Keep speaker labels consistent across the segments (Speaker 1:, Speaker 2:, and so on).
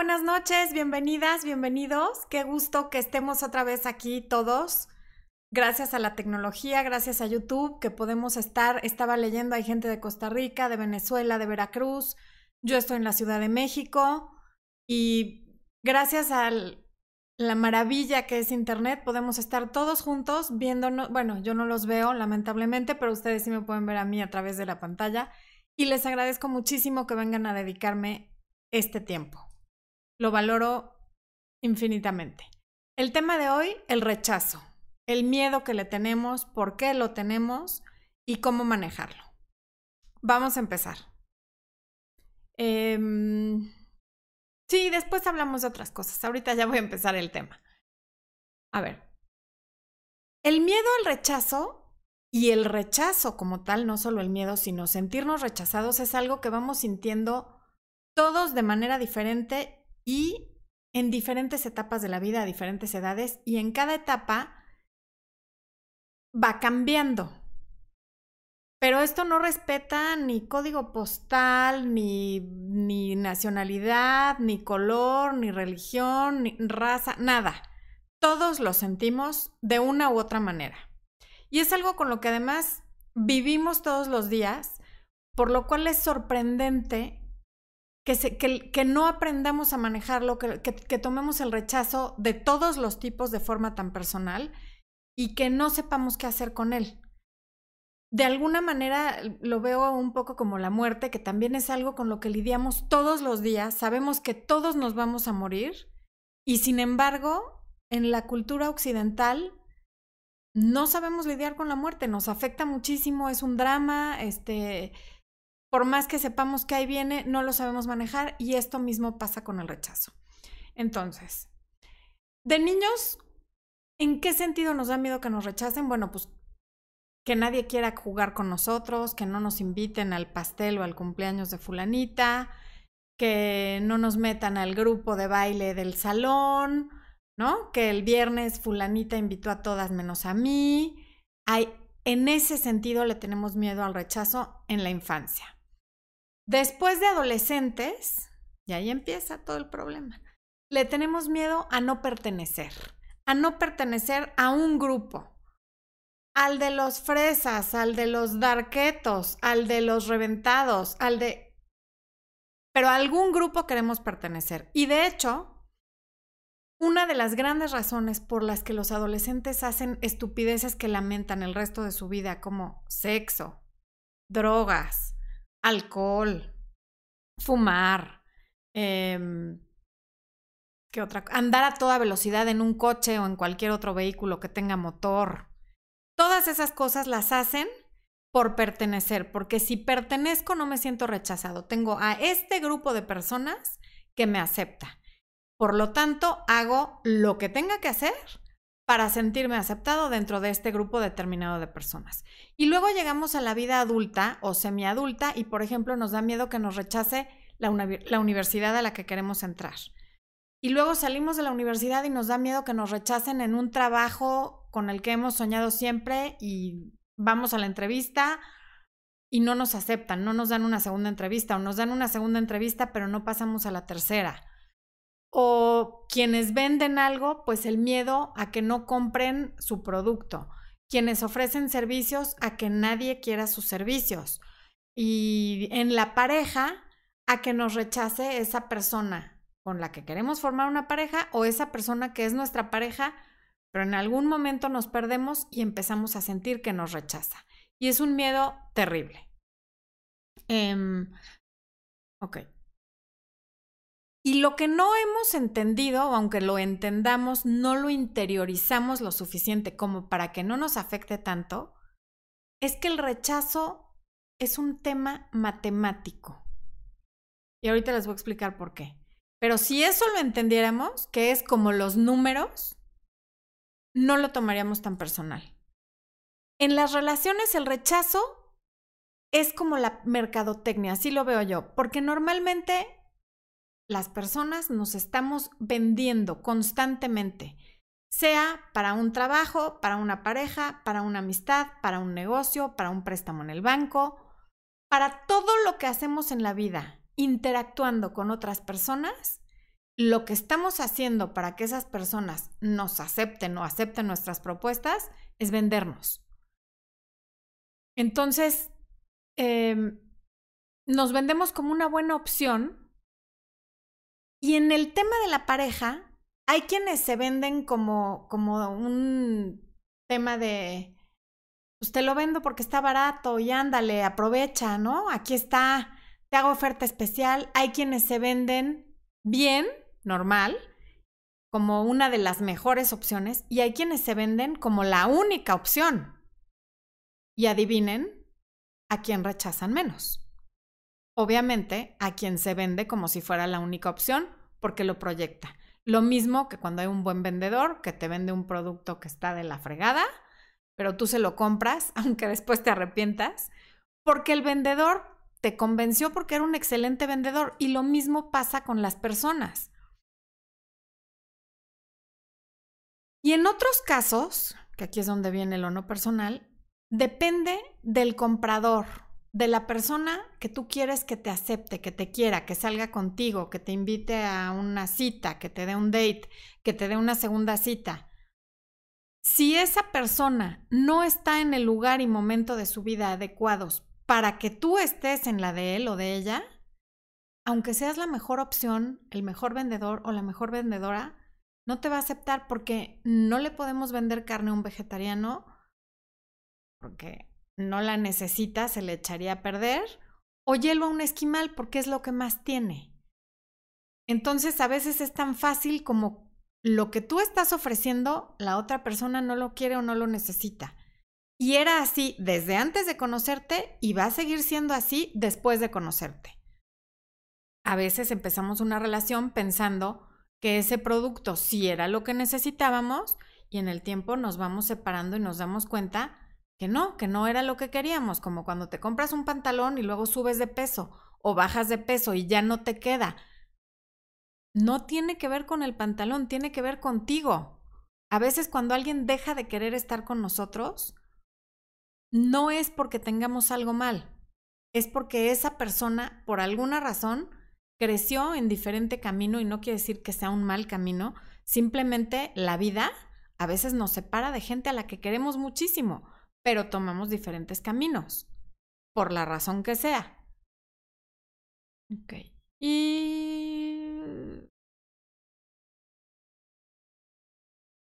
Speaker 1: buenas noches, bienvenidas, bienvenidos. Qué gusto que estemos otra vez aquí todos. Gracias a la tecnología, gracias a YouTube, que podemos estar. Estaba leyendo, hay gente de Costa Rica, de Venezuela, de Veracruz. Yo estoy en la Ciudad de México y gracias a la maravilla que es Internet, podemos estar todos juntos viéndonos. Bueno, yo no los veo, lamentablemente, pero ustedes sí me pueden ver a mí a través de la pantalla. Y les agradezco muchísimo que vengan a dedicarme este tiempo. Lo valoro infinitamente. El tema de hoy, el rechazo, el miedo que le tenemos, por qué lo tenemos y cómo manejarlo. Vamos a empezar. Em, sí, después hablamos de otras cosas. Ahorita ya voy a empezar el tema. A ver. El miedo al rechazo y el rechazo como tal, no solo el miedo, sino sentirnos rechazados, es algo que vamos sintiendo todos de manera diferente y en diferentes etapas de la vida, a diferentes edades, y en cada etapa va cambiando. Pero esto no respeta ni código postal, ni, ni nacionalidad, ni color, ni religión, ni raza, nada. Todos lo sentimos de una u otra manera. Y es algo con lo que además vivimos todos los días, por lo cual es sorprendente que, no aprendamos a manejarlo, que, que tomemos el rechazo de todos los tipos de forma tan personal y que no sepamos qué hacer con él. De alguna manera lo veo un poco como la muerte, que también es algo con lo que lidiamos todos los días, sabemos que todos nos vamos a morir y sin embargo en la cultura occidental no sabemos lidiar con la muerte, nos afecta muchísimo, es un drama, este, por más que sepamos que ahí viene, no lo sabemos manejar y esto mismo pasa con el rechazo. Entonces, de niños, ¿en qué sentido nos da miedo que nos rechacen? Bueno, pues que nadie quiera jugar con nosotros, que no nos inviten al pastel o al cumpleaños de fulanita, que no nos metan al grupo de baile del salón, ¿no? Que el viernes fulanita invitó a todas menos a mí. Hay, en ese sentido le tenemos miedo al rechazo en la infancia. Después de adolescentes, y ahí empieza todo el problema, le tenemos miedo a no pertenecer, a no pertenecer a un grupo, al de los fresas, al de los darquetos, al de los reventados, al de... Pero a algún grupo queremos pertenecer. Y de hecho, una de las grandes razones por las que los adolescentes hacen estupideces que lamentan el resto de su vida, como sexo, drogas, alcohol, fumar, em, ¿qué otra? Andar a toda velocidad en un coche o en cualquier otro vehículo que tenga motor. Todas esas cosas las hacen por pertenecer, porque si pertenezco no me siento rechazado. Tengo a este grupo de personas que me acepta. Por lo tanto, hago lo que tenga que hacer para sentirme aceptado dentro de este grupo determinado de personas. Y luego llegamos a la vida adulta o semiadulta y, por ejemplo, nos da miedo que nos rechace la, la universidad a la que queremos entrar. Y luego salimos de la universidad y nos da miedo que nos rechacen en un trabajo con el que hemos soñado siempre y vamos a la entrevista y no nos aceptan, no nos dan una segunda entrevista o nos dan una segunda entrevista pero no pasamos a la tercera o quienes venden algo, pues el miedo a que no compren su producto. Quienes ofrecen servicios a que nadie quiera sus servicios. Y en la pareja, a que nos rechace esa persona con la que queremos formar una pareja o esa persona que es nuestra pareja, pero en algún momento nos perdemos y empezamos a sentir que nos rechaza. Y es un miedo terrible. Eh, ok. Y lo que no hemos entendido, aunque lo entendamos, no lo interiorizamos lo suficiente como para que no nos afecte tanto, es que el rechazo es un tema matemático. Y ahorita les voy a explicar por qué. Pero si eso lo entendiéramos, que es como los números, no lo tomaríamos tan personal. En las relaciones el rechazo es como la mercadotecnia, así lo veo yo, porque normalmente las personas nos estamos vendiendo constantemente, sea para un trabajo, para una pareja, para una amistad, para un negocio, para un préstamo en el banco, para todo lo que hacemos en la vida, interactuando con otras personas, lo que estamos haciendo para que esas personas nos acepten o acepten nuestras propuestas es vendernos. Entonces, em, nos vendemos como una buena opción. Y en el tema de la pareja, hay quienes se venden como, como un tema de, pues te lo vendo porque está barato y ándale, aprovecha, ¿no? Aquí está, te hago oferta especial. Hay quienes se venden bien normal, como una de las mejores opciones, y hay quienes se venden como la única opción. Y adivinen a quién rechazan menos. Obviamente, a quien se vende como si fuera la única opción, porque lo proyecta. Lo mismo que cuando hay un buen vendedor que te vende un producto que está de la fregada, pero tú se lo compras, aunque después te arrepientas, porque el vendedor te convenció porque era un excelente vendedor. Y lo mismo pasa con las personas. Y en otros casos, que aquí es donde viene lo no personal, depende del comprador, de la persona que tú quieres que te acepte, que te quiera, que salga contigo, que te invite a una cita, que te dé un date, que te dé una segunda cita. Si esa persona no está en el lugar y momento de su vida adecuados para que tú estés en la de él o de ella, aunque seas la mejor opción, el mejor vendedor o la mejor vendedora, no te va a aceptar porque no le podemos vender carne a un vegetariano porque no la necesita, se le echaría a perder, o hielo a un esquimal porque es lo que más tiene. Entonces a veces es tan fácil como lo que tú estás ofreciendo, la otra persona no lo quiere o no lo necesita. Y era así desde antes de conocerte y va a seguir siendo así después de conocerte. A veces empezamos una relación pensando que ese producto sí era lo que necesitábamos y en el tiempo nos vamos separando y nos damos cuenta que no, que no era lo que queríamos, como cuando te compras un pantalón y luego subes de peso o bajas de peso y ya no te queda. No tiene que ver con el pantalón, tiene que ver contigo. A veces cuando alguien deja de querer estar con nosotros, no es porque tengamos algo mal, es porque esa persona, por alguna razón, creció en diferente camino y no quiere decir que sea un mal camino, simplemente la vida a veces nos separa de gente a la que queremos muchísimo, pero tomamos diferentes caminos, por la razón que sea. Ok. Y...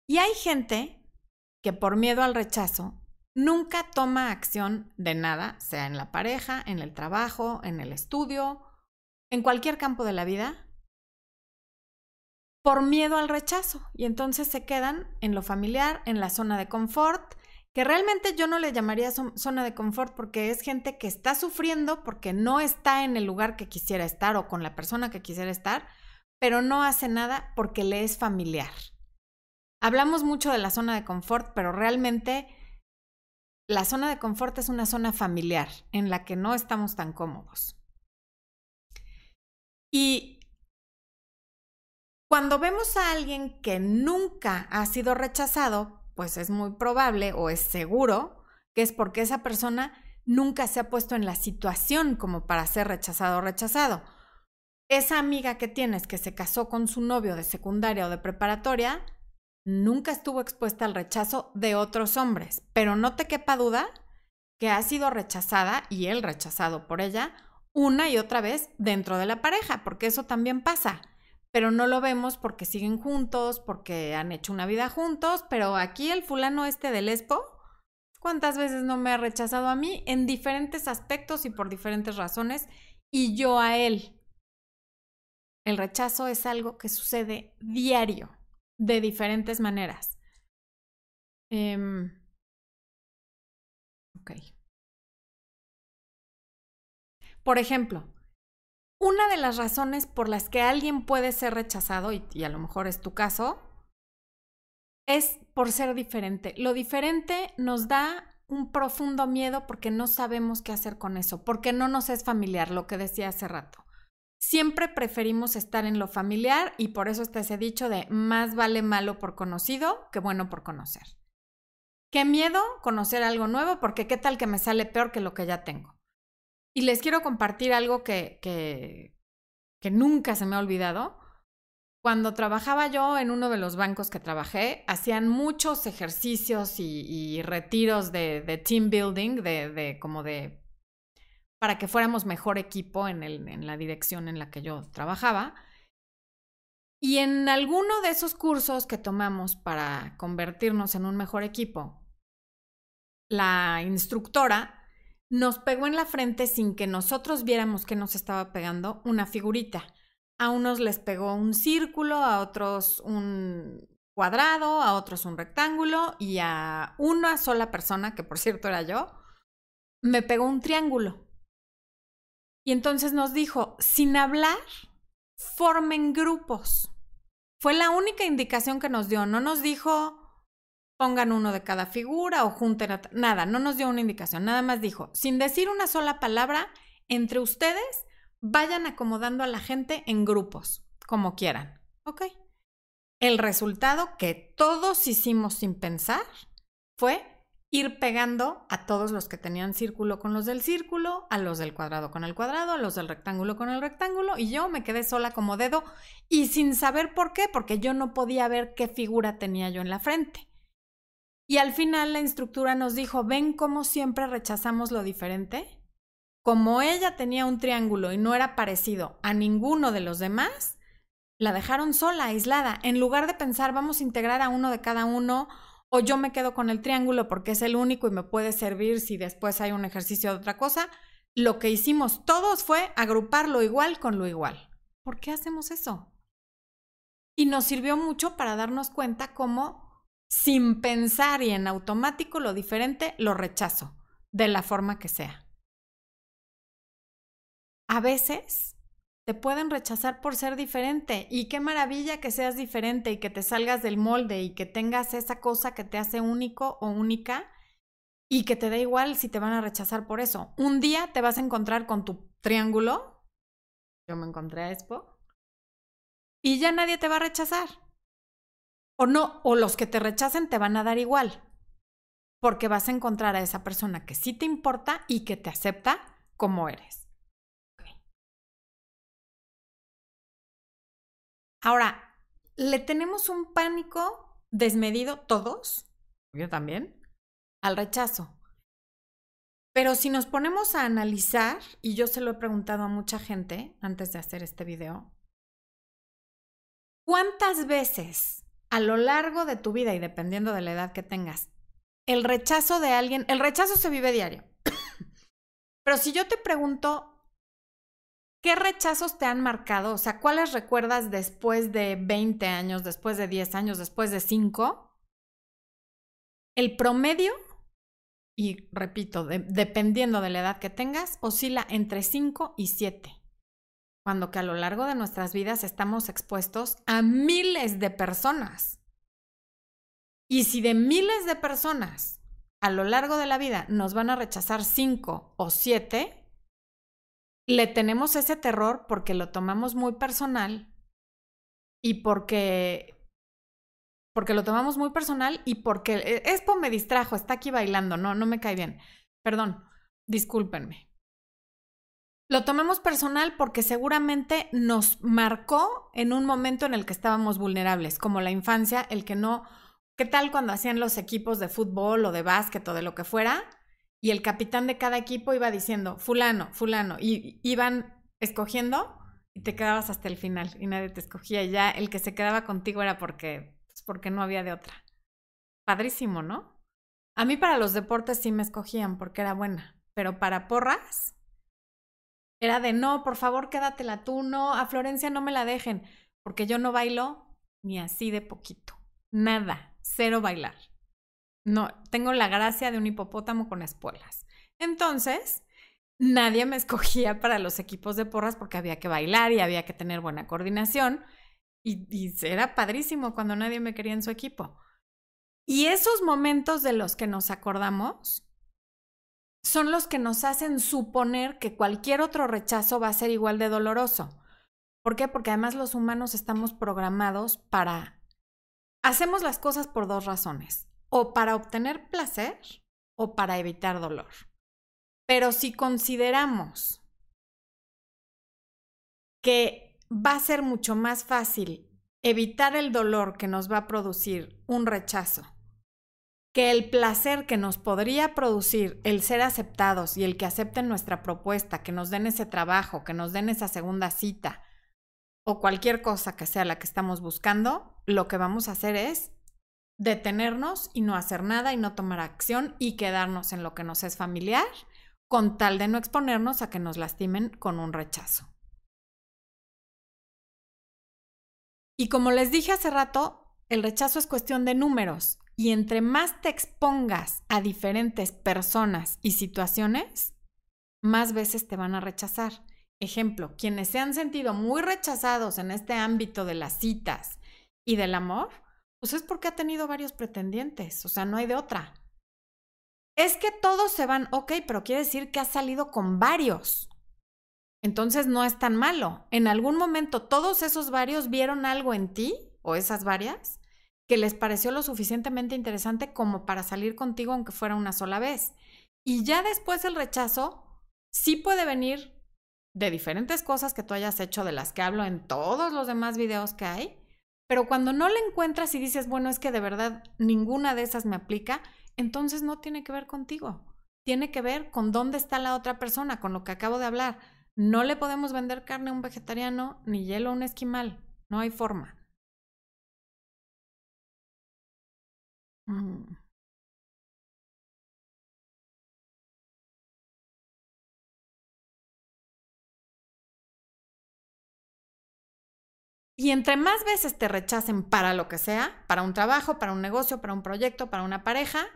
Speaker 1: Y hay gente que por miedo al rechazo nunca toma acción de nada, sea en la pareja, en el trabajo, en el estudio en cualquier campo de la vida por miedo al rechazo y entonces se quedan en lo familiar, en la zona de confort, que realmente yo no le llamaría zona de confort porque es gente que está sufriendo porque no está en el lugar que quisiera estar o con la persona que quisiera estar, pero no hace nada porque le es familiar. Hablamos mucho de la zona de confort, pero realmente la zona de confort es una zona familiar en la que no estamos tan cómodos. Y cuando vemos a alguien que nunca ha sido rechazado, pues es muy probable o es seguro que es porque esa persona nunca se ha puesto en la situación como para ser rechazado o rechazado. Esa amiga que tienes que se casó con su novio de secundaria o de preparatoria, nunca estuvo expuesta al rechazo de otros hombres, pero no te quepa duda que ha sido rechazada y él rechazado por ella una y otra vez dentro de la pareja, porque eso también pasa. Pero no lo vemos porque siguen juntos, porque han hecho una vida juntos, pero aquí el fulano este del Espo, ¿cuántas veces no me ha rechazado a mí en diferentes aspectos y por diferentes razones? Y yo a él. El rechazo es algo que sucede diario, de diferentes maneras. Eh, ok. Por ejemplo, una de las razones por las que alguien puede ser rechazado, y, a lo mejor es tu caso, es por ser diferente. Lo diferente nos da un profundo miedo porque no sabemos qué hacer con eso, porque no nos es familiar, lo que decía hace rato. Siempre preferimos estar en lo familiar y por eso está ese dicho de más vale malo por conocido que bueno por conocer. Qué miedo conocer algo nuevo porque qué tal que me sale peor que lo que ya tengo. Y les quiero compartir algo que, que, nunca se me ha olvidado. cuando trabajaba yo en uno de los bancos que trabajé, hacían muchos ejercicios y, retiros de, team building, de, como de para que fuéramos mejor equipo en, en la dirección en la que yo trabajaba. Y en alguno de esos cursos que tomamos para convertirnos en un mejor equipo, la instructora nos pegó en la frente sin que nosotros viéramos que nos estaba pegando una figurita. A unos les pegó un círculo, a otros un cuadrado, a otros un rectángulo y a una sola persona, que por cierto era yo, me pegó un triángulo. Y entonces nos dijo, sin hablar, formen grupos. Fue la única indicación que nos dio. No nos dijo, pongan uno de cada figura o junten nada, no nos dio una indicación, nada más dijo, sin decir una sola palabra, entre ustedes vayan acomodando a la gente en grupos, como quieran. ¿Ok? El resultado que todos hicimos sin pensar fue ir pegando a todos los que tenían círculo con los del círculo, a los del cuadrado con el cuadrado, a los del rectángulo con el rectángulo, y yo me quedé sola como dedo y sin saber por qué, porque yo no podía ver qué figura tenía yo en la frente. Y al final la instructora nos dijo, ven cómo siempre rechazamos lo diferente. Como ella tenía un triángulo y no era parecido a ninguno de los demás, la dejaron sola, aislada. En lugar de pensar, vamos a integrar a uno de cada uno, o yo me quedo con el triángulo porque es el único y me puede servir si después hay un ejercicio de otra cosa, lo que hicimos todos fue agrupar lo igual con lo igual. ¿Por qué hacemos eso? Y nos sirvió mucho para darnos cuenta cómo sin pensar y en automático lo diferente lo rechazo, de la forma que sea. A veces te pueden rechazar por ser diferente y qué maravilla que seas diferente y que te salgas del molde y que tengas esa cosa que te hace único o única y que te da igual si te van a rechazar por eso. Un día te vas a encontrar con tu triángulo, yo me encontré a Expo, y ya nadie te va a rechazar o no, o los que te rechacen te van a dar igual, porque vas a encontrar a esa persona que sí te importa y que te acepta como eres. Ahora, le tenemos un pánico desmedido todos, yo también, al rechazo. Pero si nos ponemos a analizar, y yo se lo he preguntado a mucha gente antes de hacer este video, ¿cuántas veces a lo largo de tu vida y dependiendo de la edad que tengas, el rechazo de alguien, el rechazo se vive diario. Pero si yo te pregunto, ¿qué rechazos te han marcado? O sea, ¿cuáles recuerdas después de 20 años, después de 10 años, después de 5? El promedio, y repito, dependiendo de la edad que tengas, oscila entre 5 y 7 cuando que a lo largo de nuestras vidas estamos expuestos a miles de personas. Y si de miles de personas a lo largo de la vida nos van a rechazar cinco o siete, le tenemos ese terror porque lo tomamos muy personal y porque porque lo tomamos muy personal y porque Expo me distrajo, está aquí bailando, no, no me cae bien. Perdón, discúlpenme. Lo tomamos personal porque seguramente nos marcó en un momento en el que estábamos vulnerables, como la infancia, el que no, ¿qué tal cuando hacían los equipos de fútbol o de básquet o de lo que fuera? Y el capitán de cada equipo iba diciendo, fulano, fulano, y iban escogiendo y te quedabas hasta el final y nadie te escogía. Y ya el que se quedaba contigo era porque, pues porque no había de otra. Padrísimo, ¿no? A mí para los deportes sí me escogían porque era buena, pero para porras era de, no, por favor, quédatela tú, no, a Florencia no me la dejen, porque yo no bailo ni así de poquito. Nada, cero bailar. No, tengo la gracia de un hipopótamo con espuelas. Entonces, nadie me escogía para los equipos de porras porque había que bailar y había que tener buena coordinación. Y, y, era padrísimo cuando nadie me quería en su equipo. Y esos momentos de los que nos acordamos son los que nos hacen suponer que cualquier otro rechazo va a ser igual de doloroso. ¿Por qué? Porque además los humanos estamos programados para... Hacemos las cosas por dos razones, o para obtener placer o para evitar dolor. Pero si consideramos que va a ser mucho más fácil evitar el dolor que nos va a producir un rechazo que el placer que nos podría producir el ser aceptados y el que acepten nuestra propuesta, que nos den ese trabajo, que nos den esa segunda cita o cualquier cosa que sea la que estamos buscando, lo que vamos a hacer es detenernos y no hacer nada y no tomar acción y quedarnos en lo que nos es familiar con tal de no exponernos a que nos lastimen con un rechazo. Y como les dije hace rato, el rechazo es cuestión de números y entre más te expongas a diferentes personas y situaciones, más veces te van a rechazar. Ejemplo, quienes se han sentido muy rechazados en este ámbito de las citas y del amor, pues es porque ha tenido varios pretendientes, o sea, no hay de otra. Es que todos se van, ok, pero quiere decir que has salido con varios. Entonces no es tan malo. En algún momento todos esos varios vieron algo en ti, o esas varias, que les pareció lo suficientemente interesante como para salir contigo aunque fuera una sola vez. Y ya después el rechazo sí puede venir de diferentes cosas que tú hayas hecho, de las que hablo en todos los demás videos que hay, pero cuando no le encuentras y dices, bueno, es que de verdad ninguna de esas me aplica, entonces no tiene que ver contigo. Tiene que ver con dónde está la otra persona, con lo que acabo de hablar. No le podemos vender carne a un vegetariano ni hielo a un esquimal. No hay forma. Y entre más veces te rechacen para lo que sea, para un trabajo, para un negocio, para un proyecto, para una pareja,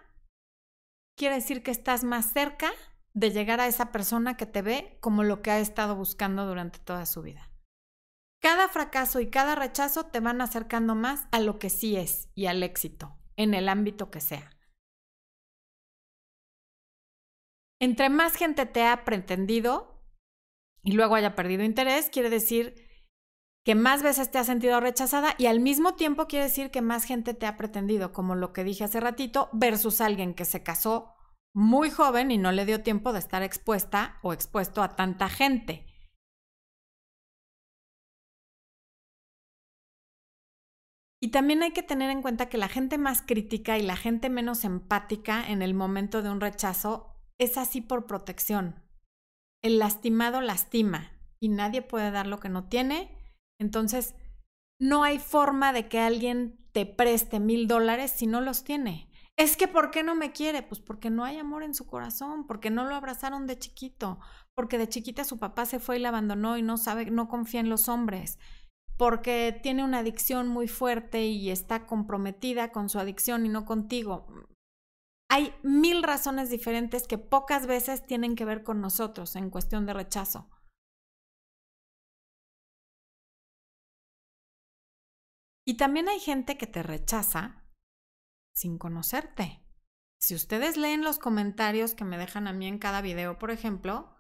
Speaker 1: quiere decir que estás más cerca de llegar a esa persona que te ve como lo que ha estado buscando durante toda su vida. Cada fracaso y cada rechazo te van acercando más a lo que sí es y al éxito en el ámbito que sea. Entre más gente te ha pretendido y luego haya perdido interés, quiere decir que más veces te has sentido rechazada y al mismo tiempo quiere decir que más gente te ha pretendido, como lo que dije hace ratito, versus alguien que se casó muy joven y no le dio tiempo de estar expuesta o expuesto a tanta gente. Y también hay que tener en cuenta que la gente más crítica y la gente menos empática en el momento de un rechazo es así por protección. El lastimado lastima y nadie puede dar lo que no tiene. Entonces, no hay forma de que alguien te preste mil dólares si no los tiene. Es que ¿por qué no me quiere? Pues porque no hay amor en su corazón, porque no lo abrazaron de chiquito, porque de chiquita su papá se fue y la abandonó y no sabe, no confía en los hombres, porque tiene una adicción muy fuerte y está comprometida con su adicción y no contigo. Hay mil razones diferentes que pocas veces tienen que ver con nosotros en cuestión de rechazo. Y también hay gente que te rechaza sin conocerte. Si ustedes leen los comentarios que me dejan a mí en cada video, por ejemplo,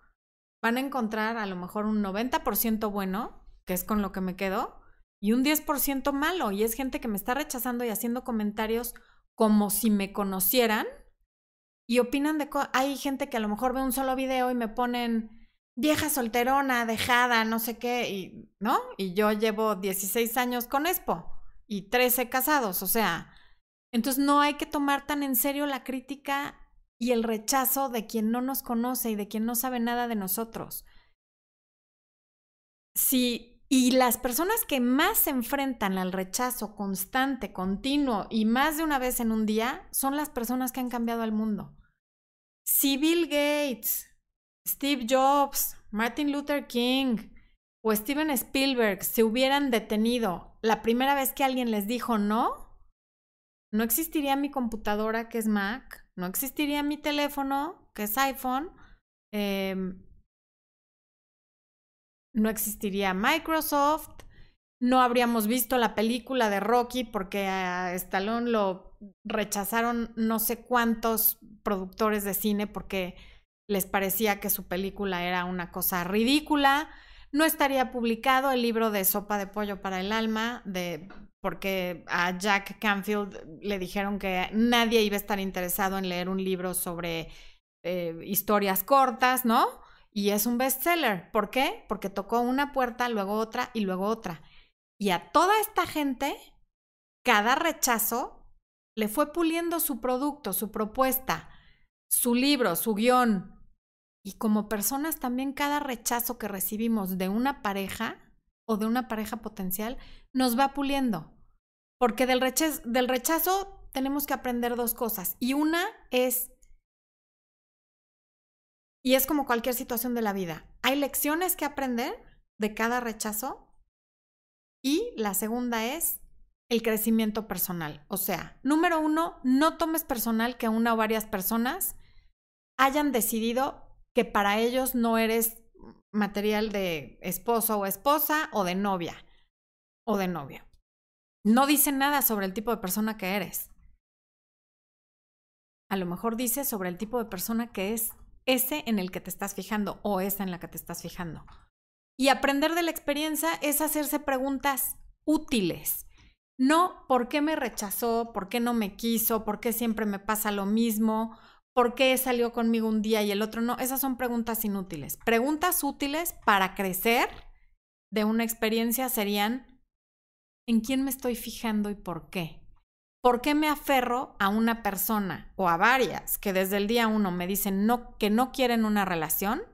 Speaker 1: van a encontrar a lo mejor un 90% bueno que es con lo que me quedo, y un 10% malo, y es gente que me está rechazando y haciendo comentarios como si me conocieran y opinan de... Hay gente que a lo mejor ve un solo video y me ponen vieja solterona, dejada, no sé qué, y, ¿no? Y yo llevo 16 años con Expo y 13 casados, o sea, entonces no hay que tomar tan en serio la crítica y el rechazo de quien no nos conoce y de quien no sabe nada de nosotros. Si y las personas que más se enfrentan al rechazo constante, continuo y más de una vez en un día son las personas que han cambiado al mundo. Si Bill Gates, Steve Jobs, Martin Luther King o Steven Spielberg se hubieran detenido la primera vez que alguien les dijo no, no existiría mi computadora que es Mac, no existiría mi teléfono que es iPhone, eh, no existiría Microsoft, no habríamos visto la película de Rocky porque a Stallone lo rechazaron no sé cuántos productores de cine porque les parecía que su película era una cosa ridícula. No estaría publicado el libro de Sopa de Pollo para el Alma, de, porque a Jack Canfield le dijeron que nadie iba a estar interesado en leer un libro sobre eh, historias cortas, ¿no? Y es un bestseller. ¿Por qué? Porque tocó una puerta, luego otra y luego otra. Y a toda esta gente, cada rechazo le fue puliendo su producto, su propuesta, su libro, su guion. Y como personas también cada rechazo que recibimos de una pareja o de una pareja potencial nos va puliendo. Porque del rechazo, del rechazo tenemos que aprender dos cosas. Y una es, y es como cualquier situación de la vida, hay lecciones que aprender de cada rechazo. Y la segunda es el crecimiento personal. O sea, número uno, no tomes personal que una o varias personas hayan decidido que para ellos no eres material de esposo o esposa o de novia o de novio. No dice nada sobre el tipo de persona que eres. A lo mejor dice sobre el tipo de persona que es ese en el que te estás fijando o esa en la que te estás fijando. Y aprender de la experiencia es hacerse preguntas útiles. No por qué me rechazó, por qué no me quiso, por qué siempre me pasa lo mismo, por qué salió conmigo un día y el otro no. Esas son preguntas inútiles. Preguntas útiles para crecer de una experiencia serían ¿en quién me estoy fijando y por qué? ¿Por qué me aferro a una persona o a varias que desde el día uno me dicen que no quieren una relación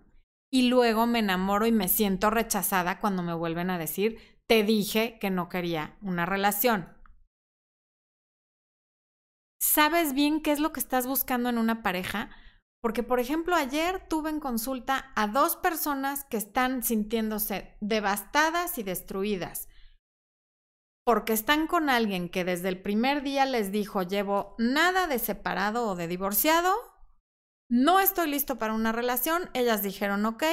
Speaker 1: y luego me enamoro y me siento rechazada cuando me vuelven a decir te dije que no quería una relación. ¿Sabes bien qué es lo que estás buscando en una pareja? Porque, por ejemplo, ayer tuve en consulta a dos personas que están sintiéndose devastadas y destruidas porque están con alguien que desde el primer día les dijo llevo nada de separado o de divorciado, no estoy listo para una relación, ellas dijeron ok,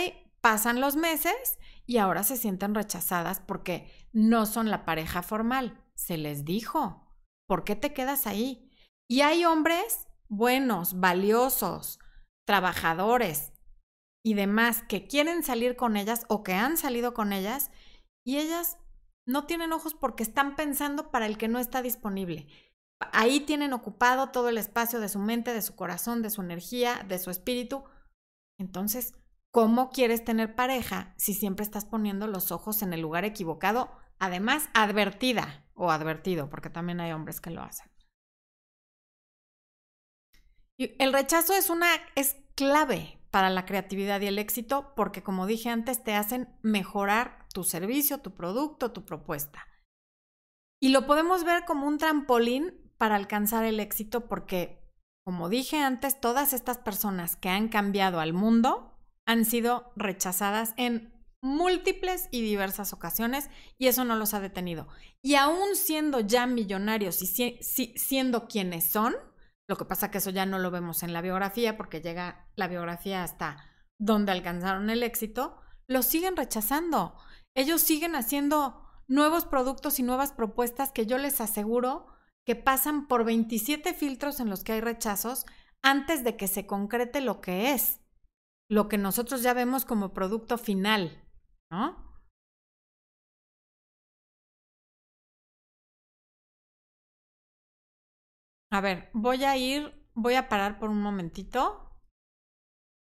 Speaker 1: pasan los meses y ahora se sienten rechazadas porque no son la pareja formal. Se les dijo, ¿por qué te quedas ahí? Y hay hombres buenos, valiosos, trabajadores y demás que quieren salir con ellas o que han salido con ellas y ellas no tienen ojos porque están pensando para el que no está disponible. Ahí tienen ocupado todo el espacio de su mente, de su corazón, de su energía, de su espíritu. Entonces, ¿Cómo quieres tener pareja si siempre estás poniendo los ojos en el lugar equivocado? Además, advertida o advertido, porque también hay hombres que lo hacen. El rechazo es una es clave para la creatividad y el éxito porque como dije antes te hacen mejorar tu servicio, tu producto, tu propuesta. Y lo podemos ver como un trampolín para alcanzar el éxito porque como dije antes, todas estas personas que han cambiado al mundo han sido rechazadas en múltiples y diversas ocasiones y eso no los ha detenido. Y aún siendo ya millonarios y siendo quienes son, lo que pasa que eso ya no lo vemos en la biografía porque llega la biografía hasta donde alcanzaron el éxito, lo siguen rechazando. Ellos siguen haciendo nuevos productos y nuevas propuestas que yo les aseguro que pasan por 27 filtros en los que hay rechazos antes de que se concrete lo que es lo que nosotros ya vemos como producto final, ¿no? A ver, voy a ir, voy a parar por un momentito.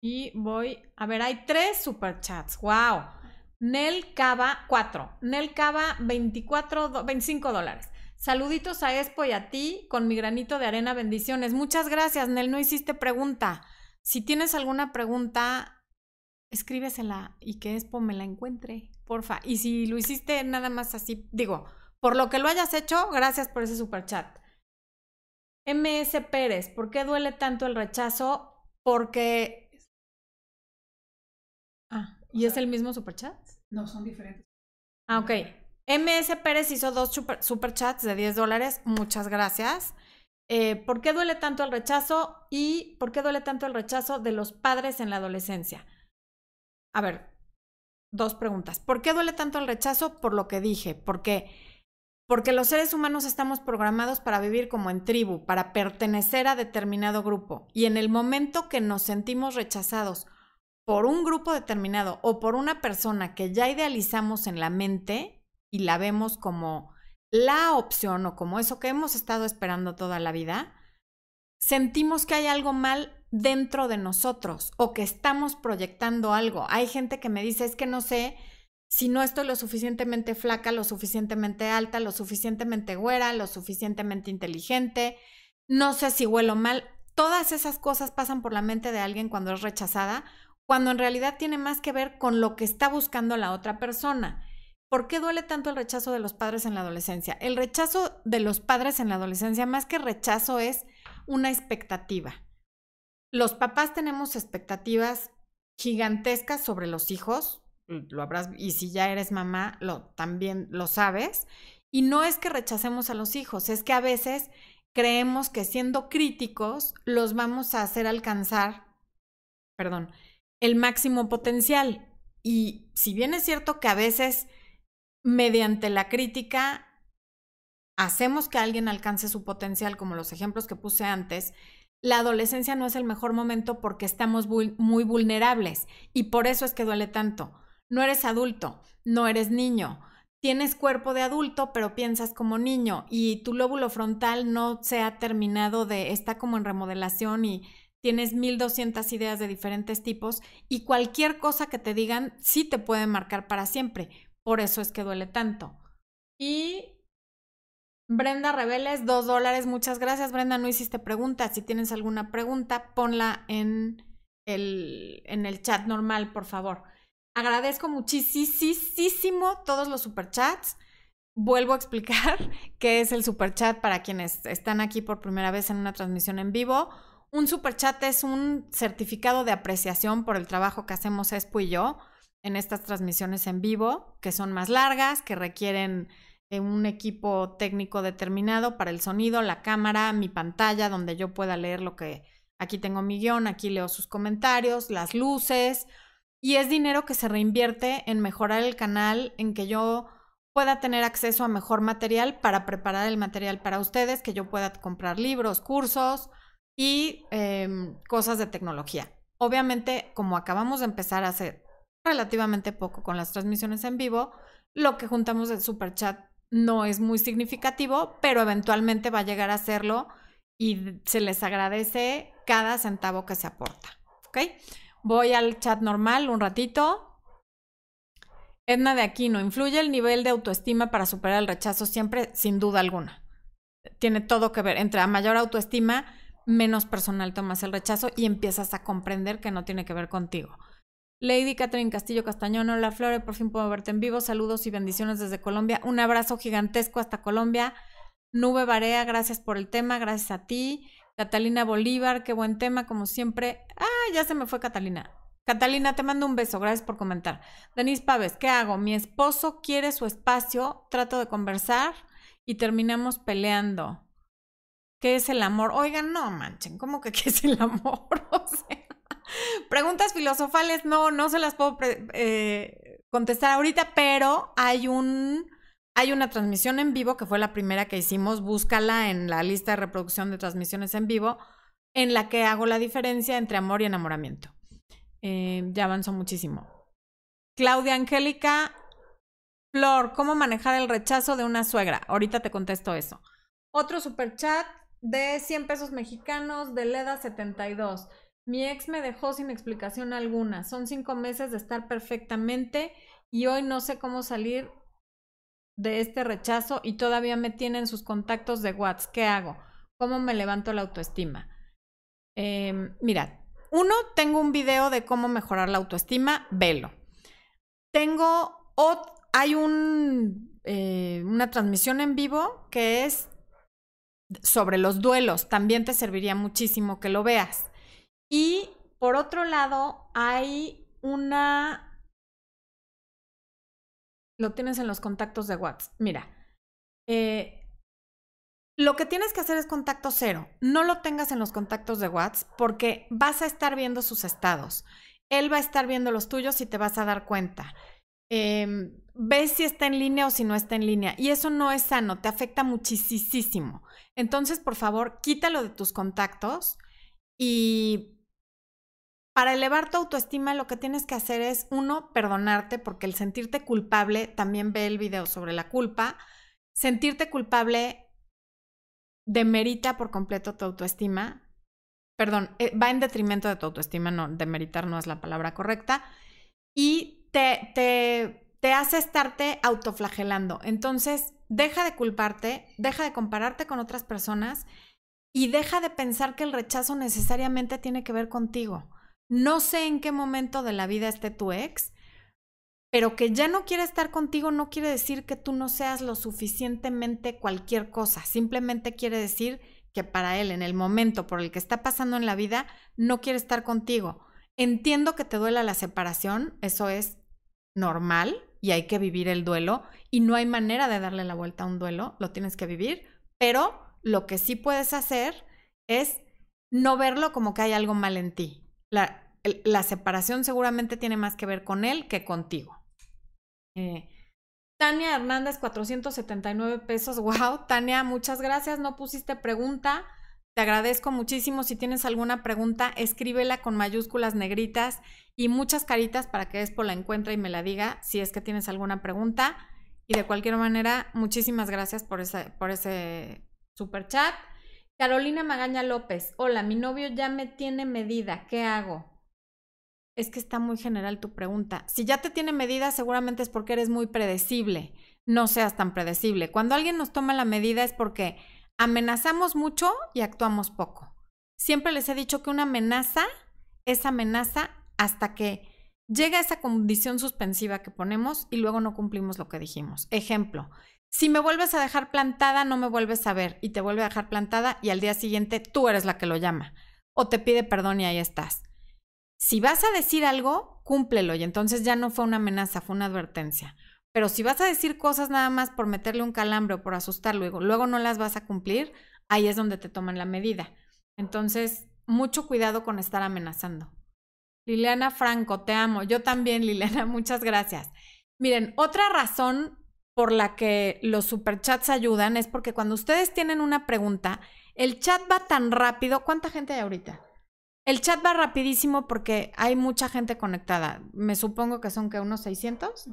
Speaker 1: Y voy, a ver, hay tres superchats. ¡Wow! Nel Cava, cuatro. Nel Cava, 24, 25 dólares. Saluditos a Expo y a ti con mi granito de arena. Bendiciones. Muchas gracias, Nel. No hiciste pregunta. Si tienes alguna pregunta, escríbesela y que Expo me la encuentre, porfa. Y si lo hiciste nada más así, digo, por lo que lo hayas hecho, gracias por ese super chat. MS Pérez, ¿por qué duele tanto el rechazo? Porque. Ah, ¿y es el mismo super chat?
Speaker 2: No, son diferentes.
Speaker 1: Ah, ok. MS Pérez hizo dos super, chats de 10 dólares. Muchas gracias. Eh, ¿Por qué duele tanto el rechazo? Y ¿por qué duele tanto el rechazo de los padres en la adolescencia? A ver, dos preguntas. ¿Por qué duele tanto el rechazo? Por lo que dije, porque porque los seres humanos estamos programados para vivir como en tribu, para pertenecer a determinado grupo. Y en el momento que nos sentimos rechazados por un grupo determinado o por una persona que ya idealizamos en la mente y la vemos como la opción o como eso que hemos estado esperando toda la vida, sentimos que hay algo mal dentro de nosotros o que estamos proyectando algo. Hay gente que me dice, es que no sé si no estoy lo suficientemente flaca, lo suficientemente alta, lo suficientemente güera, lo suficientemente inteligente, no sé si huelo mal. Todas esas cosas pasan por la mente de alguien cuando es rechazada, cuando en realidad tiene más que ver con lo que está buscando la otra persona. ¿Por qué duele tanto el rechazo de los padres en la adolescencia? El rechazo de los padres en la adolescencia, más que rechazo, es una expectativa. Los papás tenemos expectativas gigantescas sobre los hijos, lo habrás, y si ya eres mamá, lo, también lo sabes. Y no es que rechacemos a los hijos, es que a veces creemos que siendo críticos los vamos a hacer alcanzar, perdón, el máximo potencial. Y si bien es cierto que a veces mediante la crítica hacemos que alguien alcance su potencial, como los ejemplos que puse antes, la adolescencia no es el mejor momento porque estamos muy vulnerables y por eso es que duele tanto. No eres adulto, no eres niño. Tienes cuerpo de adulto, pero piensas como niño y tu lóbulo frontal no se ha terminado de, está como en remodelación y tienes 1200 ideas de diferentes tipos y cualquier cosa que te digan sí te puede marcar para siempre. Por eso es que duele tanto. Y Brenda Reveles, dos dólares. Muchas gracias, Brenda. No hiciste pregunta. Si tienes alguna pregunta, ponla en el, en el chat normal, por favor. Agradezco muchísimo todos los superchats. Vuelvo a explicar qué es el superchat para quienes están aquí por primera vez en una transmisión en vivo. Un superchat es un certificado de apreciación por el trabajo que hacemos Espo y yo en estas transmisiones en vivo, que son más largas, que requieren eh, un equipo técnico determinado para el sonido, la cámara, mi pantalla, donde yo pueda leer lo que aquí tengo mi guion, aquí leo sus comentarios, las luces, y es dinero que se reinvierte en mejorar el canal, en que yo pueda tener acceso a mejor material para preparar el material para ustedes, que yo pueda comprar libros, cursos y em, cosas de tecnología. Obviamente, como acabamos de empezar hace relativamente poco con las transmisiones en vivo, lo que juntamos del super chat no es muy significativo, pero eventualmente va a llegar a serlo y se les agradece cada centavo que se aporta. ¿Ok? Voy al chat normal un ratito. Edna de Aquino, ¿influye el nivel de autoestima para superar el rechazo? Siempre, sin duda alguna. Tiene todo que ver. Entre a mayor autoestima, menos personal tomas el rechazo y empiezas a comprender que no tiene que ver contigo. Lady Catherine Castillo Castañón, hola Flore, por fin puedo verte en vivo. Saludos y bendiciones desde Colombia. Un abrazo gigantesco hasta Colombia. Nube Barea, gracias por el tema, gracias a ti. Catalina Bolívar, qué buen tema, como siempre. Ah, ya se me fue Catalina. Catalina, te mando un beso, gracias por comentar. Denise Paves, ¿qué hago? Mi esposo quiere su espacio, trato de conversar y terminamos peleando. ¿Qué es el amor? Oigan, no manchen, ¿cómo que qué es el amor? O sea, preguntas filosofales, no, no se las puedo eh, contestar ahorita, pero hay un hay una transmisión en vivo que fue la primera que hicimos, búscala en la lista de reproducción de transmisiones en vivo, en la que hago la diferencia entre amor y enamoramiento. Eh, ya avanzó muchísimo. Claudia Angélica, Flor, ¿cómo manejar el rechazo de una suegra? Ahorita te contesto eso. Otro super chat de 100 pesos mexicanos de Leda 72. Mi ex me dejó sin explicación alguna. Son cinco meses de estar perfectamente y hoy no sé cómo salir de este rechazo y todavía me tienen sus contactos de WhatsApp. ¿Qué hago? ¿Cómo me levanto la autoestima? Eh, mira, uno, tengo un video de cómo mejorar la autoestima, velo. Tengo, hay un, eh, una transmisión en vivo que es sobre los duelos, también te serviría muchísimo que lo veas. Y por otro lado, hay una lo tienes en los contactos de WhatsApp. Mira, eh, lo que tienes que hacer es contacto cero. No lo tengas en los contactos de WhatsApp porque vas a estar viendo sus estados. Él va a estar viendo los tuyos y te vas a dar cuenta. Eh, ves si está en línea o si no está en línea. Y eso no es sano, te afecta muchísimo. Entonces, por favor, quítalo de tus contactos y para elevar tu autoestima lo que tienes que hacer es, uno, perdonarte, porque el sentirte culpable, también ve el video sobre la culpa, sentirte culpable demerita por completo tu autoestima. Perdón, eh, va en detrimento de tu autoestima, no, demeritar no es la palabra correcta. Y te, te, te hace estarte autoflagelando. Entonces, deja de culparte, deja de compararte con otras personas y deja de pensar que el rechazo necesariamente tiene que ver contigo. No sé en qué momento de la vida esté tu ex, pero que ya no quiere estar contigo no quiere decir que tú no seas lo suficientemente cualquier cosa. Simplemente quiere decir que para él, en el momento por el que está pasando en la vida, no quiere estar contigo. Entiendo que te duela la separación, eso es normal y hay que vivir el duelo y no hay manera de darle la vuelta a un duelo, lo tienes que vivir, pero lo que sí puedes hacer es no verlo como que hay algo mal en ti. La, la separación seguramente tiene más que ver con él que contigo. Eh, Tania Hernández, 479 pesos. Wow, Tania, muchas gracias. No pusiste pregunta. Te agradezco muchísimo. Si tienes alguna pregunta, escríbela con mayúsculas negritas y muchas caritas para que Expo la encuentre y me la diga si es que tienes alguna pregunta. Y de cualquier manera, muchísimas gracias por ese, por ese super chat. Carolina Magaña López, hola, mi novio ya me tiene medida, ¿qué hago? Es que está muy general tu pregunta. Si ya te tiene medida, seguramente es porque eres muy predecible. No seas tan predecible. Cuando alguien nos toma la medida es porque amenazamos mucho y actuamos poco. Siempre les he dicho que una amenaza es amenaza hasta que llega esa condición suspensiva que ponemos y luego no cumplimos lo que dijimos. Ejemplo, si me vuelves a dejar plantada, no me vuelves a ver y te vuelve a dejar plantada y al día siguiente tú eres la que lo llama o te pide perdón y ahí estás. Si vas a decir algo, cúmplelo y entonces ya no fue una amenaza, fue una advertencia. Pero si vas a decir cosas nada más por meterle un calambre o por asustarlo luego, luego no las vas a cumplir, ahí es donde te toman la medida. Entonces, mucho cuidado con estar amenazando. Liliana Franco, te amo. Yo también, Liliana, muchas gracias. Miren, otra razón por la que los superchats ayudan es porque cuando ustedes tienen una pregunta, el chat va tan rápido. ¿Cuánta gente hay ahorita? El chat va rapidísimo porque hay mucha gente conectada. Me supongo que son que unos 600.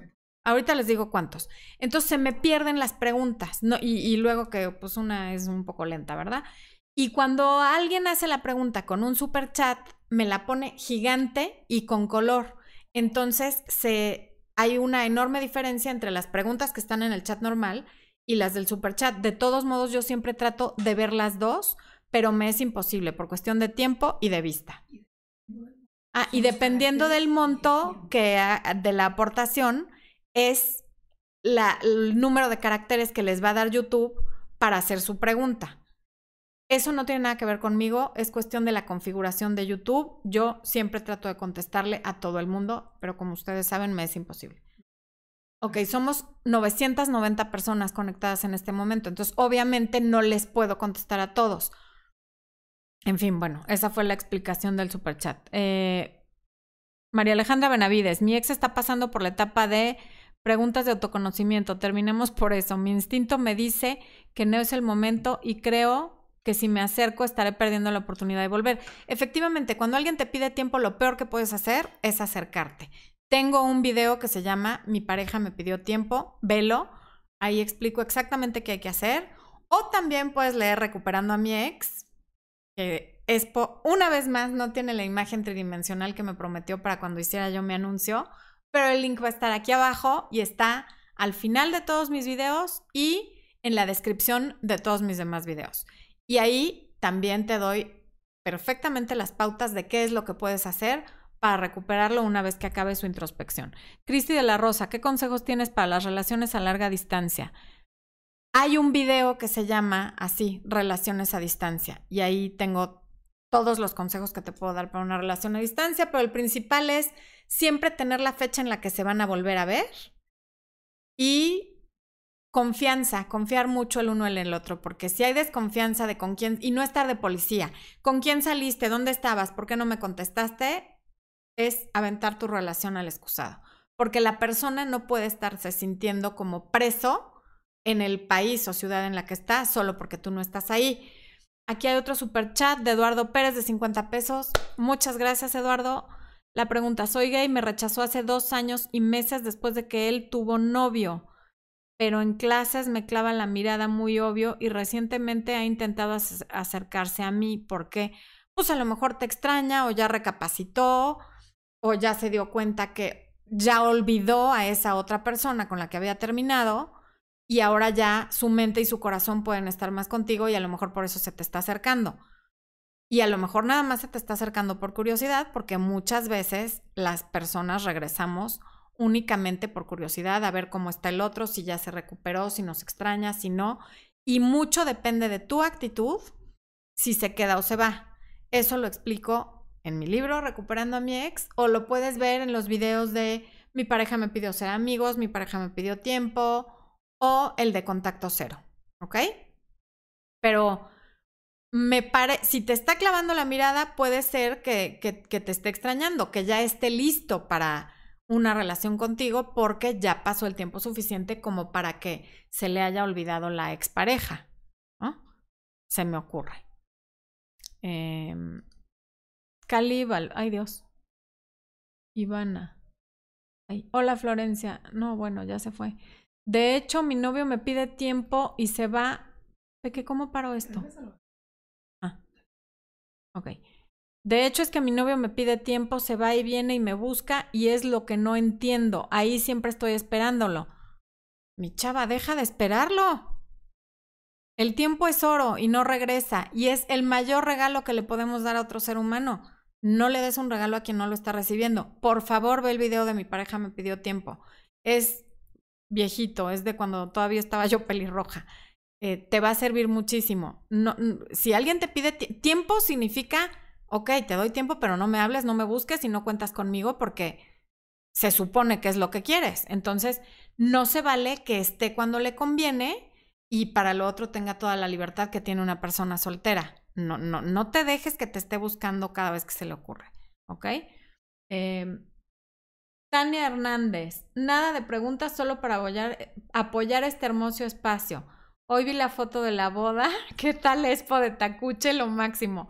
Speaker 1: Ahorita les digo cuántos. Entonces se me pierden las preguntas, ¿no? Y, luego que pues una es un poco lenta, ¿verdad? Y cuando alguien hace la pregunta con un super chat, me la pone gigante y con color. Entonces se, hay una enorme diferencia entre las preguntas que están en el chat normal y las del super chat. De todos modos, yo siempre trato de ver las dos pero me es imposible por cuestión de tiempo y de vista. Ah, y dependiendo del monto que de la aportación es la, el número de caracteres que les va a dar YouTube para hacer su pregunta. Eso no tiene nada que ver conmigo, es cuestión de la configuración de YouTube. Yo siempre trato de contestarle a todo el mundo, pero como ustedes saben, me es imposible. Ok, somos 990 personas conectadas en este momento, entonces obviamente no les puedo contestar a todos. En fin, bueno, esa fue la explicación del superchat. Eh, María Alejandra Benavides, mi ex está pasando por la etapa de preguntas de autoconocimiento. Terminemos por eso. Mi instinto me dice que no es el momento y creo que si me acerco estaré perdiendo la oportunidad de volver. Efectivamente, cuando alguien te pide tiempo, lo peor que puedes hacer es acercarte. Tengo un video que se llama Mi pareja me pidió tiempo, velo. Ahí explico exactamente qué hay que hacer. O también puedes leer Recuperando a mi ex, que Expo, una vez más, no tiene la imagen tridimensional que me prometió para cuando hiciera yo mi anuncio, pero el link va a estar aquí abajo y está al final de todos mis videos y en la descripción de todos mis demás videos. Y ahí también te doy perfectamente las pautas de qué es lo que puedes hacer para recuperarlo una vez que acabe su introspección. Cristi de la Rosa, ¿qué consejos tienes para las relaciones a larga distancia? Hay un video que se llama así, Relaciones a Distancia, y ahí tengo todos los consejos que te puedo dar para una relación a distancia, pero el principal es siempre tener la fecha en la que se van a volver a ver y confianza, confiar mucho el uno en el otro, porque si hay desconfianza de con quién, y no estar de policía, con quién saliste, dónde estabas, por qué no me contestaste, es aventar tu relación al excusado, porque la persona no puede estarse sintiendo como preso en el país o ciudad en la que estás, solo porque tú no estás ahí. Aquí hay otro super chat de Eduardo Pérez de 50 pesos. Muchas gracias, Eduardo. La pregunta, soy gay, me rechazó hace dos años y meses después de que él tuvo novio, pero en clases me clava la mirada muy obvio y recientemente ha intentado acercarse a mí. ¿Por qué? Pues a lo mejor te extraña o ya recapacitó o ya se dio cuenta que ya olvidó a esa otra persona con la que había terminado y ahora ya su mente y su corazón pueden estar más contigo y a lo mejor por eso se te está acercando. Y a lo mejor nada más se te está acercando por curiosidad, porque muchas veces las personas regresamos únicamente por curiosidad a ver cómo está el otro, si ya se recuperó, si nos extraña, si no. Y mucho depende de tu actitud, si se queda o se va. Eso lo explico en mi libro Recuperando a mi ex o lo puedes ver en los videos de mi pareja me pidió ser amigos, mi pareja me pidió tiempo o el de contacto cero, ¿ok? Pero me pare, si te está clavando la mirada, puede ser que, que, que, te esté extrañando, que ya esté listo para una relación contigo porque ya pasó el tiempo suficiente como para que se le haya olvidado la expareja, ¿no? Se me ocurre. Eh, Calíbal, ay Dios. Ivana. Ay, hola Florencia. No, bueno, ya se fue. De hecho, mi novio me pide tiempo y se va. ¿De qué cómo paro esto? Ah. Ok. De hecho, es que mi novio me pide tiempo, se va y viene y me busca y es lo que no entiendo. Ahí siempre estoy esperándolo. Mi chava, deja de esperarlo. El tiempo es oro y no regresa y es el mayor regalo que le podemos dar a otro ser humano. No le des un regalo a quien no lo está recibiendo. Por favor, ve el video de mi pareja me pidió tiempo. Es viejito, es de cuando todavía estaba yo pelirroja. Eh, te va a servir muchísimo. No, si alguien te pide tiempo, significa, ok, te doy tiempo, pero no me hables, no me busques y no cuentas conmigo porque se supone que es lo que quieres. Entonces, no se vale que esté cuando le conviene y para lo otro tenga toda la libertad que tiene una persona soltera. No, no, no te dejes que te esté buscando cada vez que se le ocurre. ¿Ok? Eh, Tania Hernández, nada de preguntas, solo para apoyar, apoyar este hermoso espacio. Hoy vi la foto de la boda. ¿Qué tal Expo de Tacuche? Lo máximo.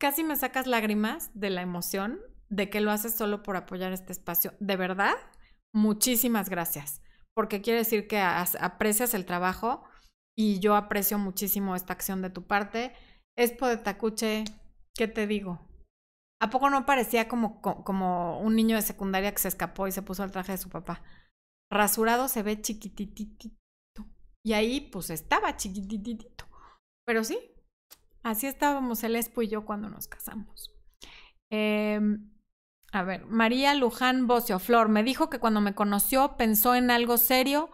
Speaker 1: Casi me sacas lágrimas de la emoción de que lo haces solo por apoyar este espacio. De verdad, muchísimas gracias. Porque quiere decir que aprecias el trabajo y yo aprecio muchísimo esta acción de tu parte. Expo de Tacuche, ¿qué te digo? ¿A poco no parecía como, como un niño de secundaria que se escapó y se puso el traje de su papá? Rasurado se ve chiquititito. Y ahí pues estaba chiquititito. Pero sí, así estábamos el Expo y yo cuando nos casamos. Eh, a ver, María Luján Bocio Flor me dijo que cuando me conoció pensó en algo serio,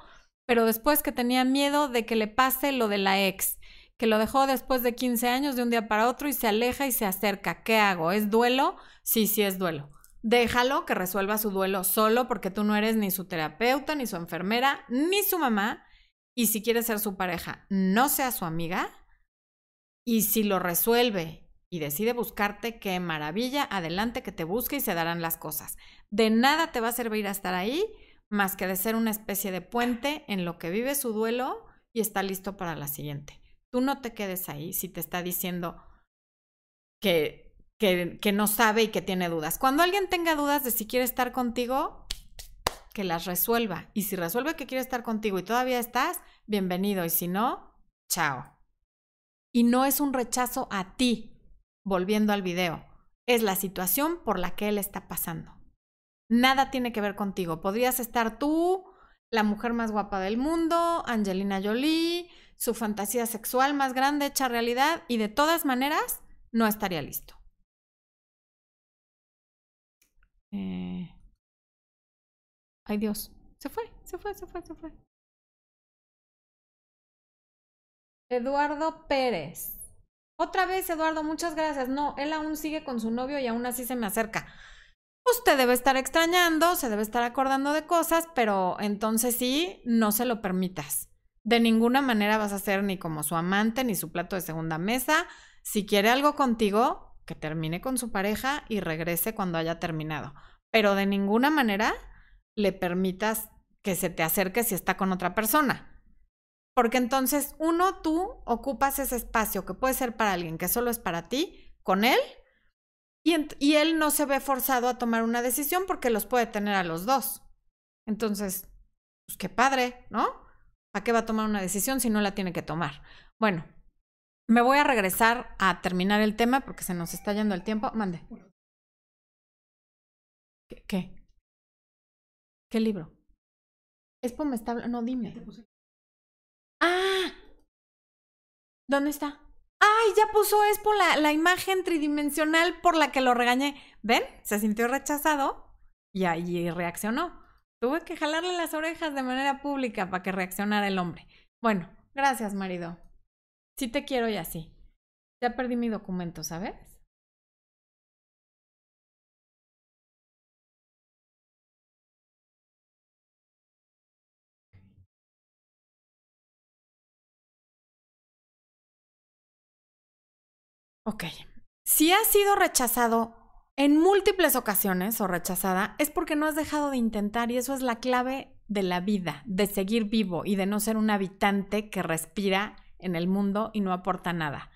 Speaker 1: pero después que tenía miedo de que le pase lo de la ex que lo dejó después de 15 años de un día para otro y se aleja y se acerca. ¿Qué hago? ¿Es duelo? Sí, sí es duelo. Déjalo que resuelva su duelo solo porque tú no eres ni su terapeuta, ni su enfermera, ni su mamá. Y si quieres ser su pareja, no sea su amiga. Y si lo resuelve y decide buscarte, qué maravilla, adelante que te busque y se darán las cosas. De nada te va a servir a estar ahí más que de ser una especie de puente en lo que vive su duelo y está listo para la siguiente. Tú no te quedes ahí si te está diciendo que, que, que no sabe y que tiene dudas. Cuando alguien tenga dudas de si quiere estar contigo, que las resuelva. Y si resuelve que quiere estar contigo y todavía estás, bienvenido. Y si no, chao. Y no es un rechazo a ti, volviendo al video. Es la situación por la que él está pasando. Nada tiene que ver contigo. Podrías estar tú, la mujer más guapa del mundo, Angelina Jolie, su fantasía sexual más grande hecha realidad y de todas maneras no estaría listo. Eh... Ay Dios, se fue, se fue, se fue, se fue. Eduardo Pérez. Otra vez, Eduardo, muchas gracias. No, él aún sigue con su novio y aún así se me acerca. Usted debe estar extrañando, se debe estar acordando de cosas, pero entonces sí, no se lo permitas. De ninguna manera vas a ser ni como su amante ni su plato de segunda mesa. Si quiere algo contigo, que termine con su pareja y regrese cuando haya terminado. Pero de ninguna manera le permitas que se te acerque si está con otra persona. Porque entonces, uno, tú ocupas ese espacio que puede ser para alguien que solo es para ti, con él, y, él no se ve forzado a tomar una decisión porque los puede tener a los dos. Entonces, pues qué padre, ¿no? ¿A qué va a tomar una decisión si no la tiene que tomar? Bueno, me voy a regresar a terminar el tema porque se nos está yendo el tiempo. Mande. ¿Qué? ¿Qué libro? Expo me está No, dime. Ah. ¿Dónde está? ¡Ay! Ya puso Expo la, la imagen tridimensional por la que lo regañé. ¿Ven? Se sintió rechazado y ahí reaccionó. Tuve que jalarle las orejas de manera pública para que reaccionara el hombre. Bueno, gracias, marido. Sí te quiero y así. Ya perdí mi documento, ¿sabes? Ok. Si has sido rechazado en múltiples ocasiones o rechazada, es porque no has dejado de intentar y eso es la clave de la vida, de seguir vivo y de no ser un habitante que respira en el mundo y no aporta nada.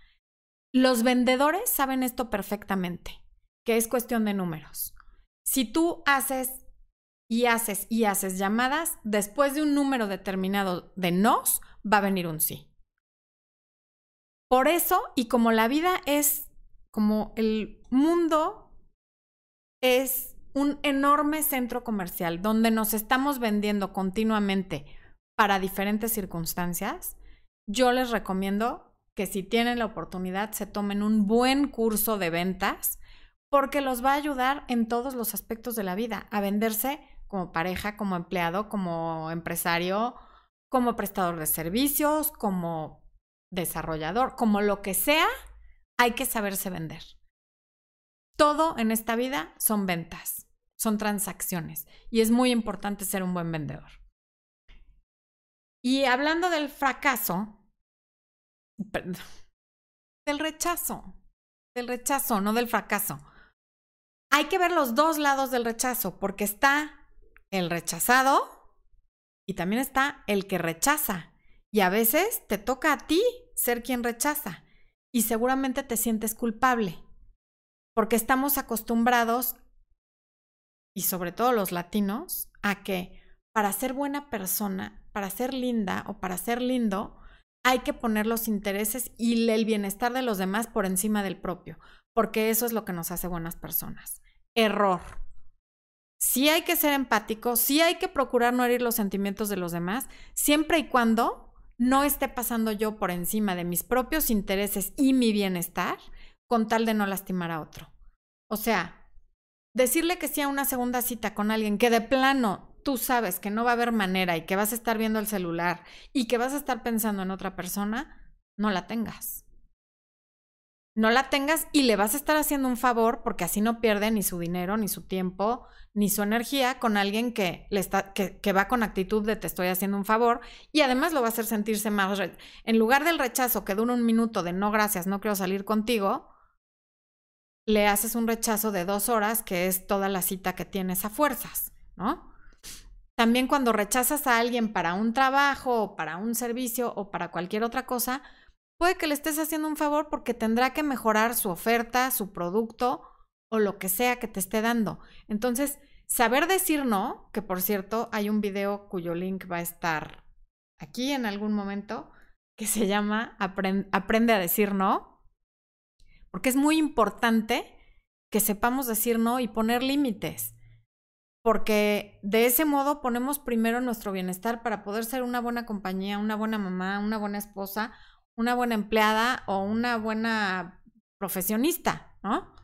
Speaker 1: Los vendedores saben esto perfectamente, que es cuestión de números. Si tú haces y haces y haces llamadas, después de un número determinado de nos, va a venir un sí. Por eso, y como la vida es como el mundo es un enorme centro comercial donde nos estamos vendiendo continuamente para diferentes circunstancias, yo les recomiendo que si tienen la oportunidad se tomen un buen curso de ventas porque los va a ayudar en todos los aspectos de la vida, a venderse como pareja, como empleado, como empresario, como prestador de servicios, como desarrollador, como lo que sea, hay que saberse vender. Todo en esta vida son ventas, son transacciones y es muy importante ser un buen vendedor. Y hablando del fracaso, del rechazo, del rechazo, no del fracaso. Hay que ver los dos lados del rechazo, porque está el rechazado y también está el que rechaza. Y a veces te toca a ti ser quien rechaza y seguramente te sientes culpable, porque estamos acostumbrados, y sobre todo los latinos, a que para ser buena persona, para ser linda o para ser lindo, hay que poner los intereses y el bienestar de los demás por encima del propio, porque eso es lo que nos hace buenas personas. Error. Sí hay que ser empático, sí hay que procurar no herir los sentimientos de los demás, siempre y cuando no esté pasando yo por encima de mis propios intereses y mi bienestar con tal de no lastimar a otro. O sea, decirle que sí a una segunda cita con alguien que de plano tú sabes que no va a haber manera y que vas a estar viendo el celular y que vas a estar pensando en otra persona, no la tengas. No la tengas y le vas a estar haciendo un favor porque así no pierde ni su dinero, ni su tiempo, ni su energía con alguien que, le está, que, va con actitud de te estoy haciendo un favor y además lo va a hacer sentirse más... En lugar del rechazo que dura un minuto de no gracias, no quiero salir contigo, le haces un rechazo de dos horas que es toda la cita que tienes a fuerzas, ¿no? También cuando rechazas a alguien para un trabajo o para un servicio o para cualquier otra cosa, puede que le estés haciendo un favor porque tendrá que mejorar su oferta, su producto o lo que sea que te esté dando. Entonces, saber decir no, que por cierto hay un video cuyo link va a estar aquí en algún momento, que se llama Aprende a decir no, porque es muy importante que sepamos decir no y poner límites, porque de ese modo ponemos primero nuestro bienestar para poder ser una buena compañía, una buena mamá, una buena esposa, una buena empleada o una buena profesionista, ¿no?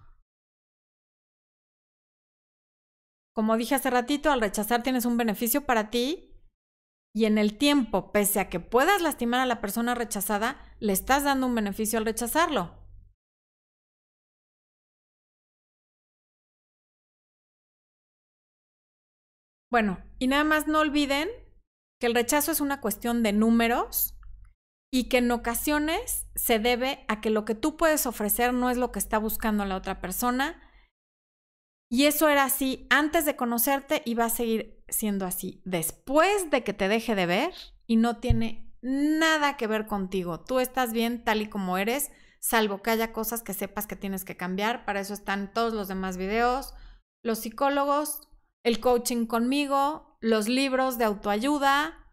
Speaker 1: Como dije hace ratito, al rechazar tienes un beneficio para ti y en el tiempo, pese a que puedas lastimar a la persona rechazada, le estás dando un beneficio al rechazarlo. Bueno, y nada más no olviden que el rechazo es una cuestión de números y que en ocasiones se debe a que lo que tú puedes ofrecer no es lo que está buscando la otra persona y eso era así antes de conocerte y va a seguir siendo así después de que te deje de ver y no tiene nada que ver contigo. Tú estás bien tal y como eres, salvo que haya cosas que sepas que tienes que cambiar. Para eso están todos los demás videos, los psicólogos, el coaching conmigo, los libros de autoayuda,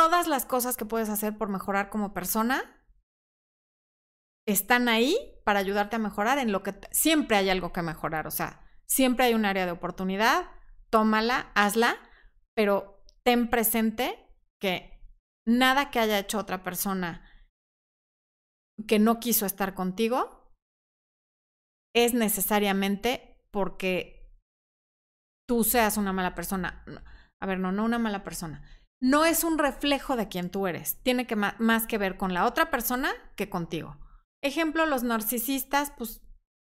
Speaker 1: todas las cosas que puedes hacer por mejorar como persona están ahí para ayudarte a mejorar en lo que siempre hay algo que mejorar, o sea, siempre hay un área de oportunidad tómala, hazla, pero ten presente que nada que haya hecho otra persona que no quiso estar contigo es necesariamente porque tú seas una mala persona. A ver, no, no una mala persona. No es un reflejo de quien tú eres. Tiene que más que ver con la otra persona que contigo. Ejemplo, los narcisistas, pues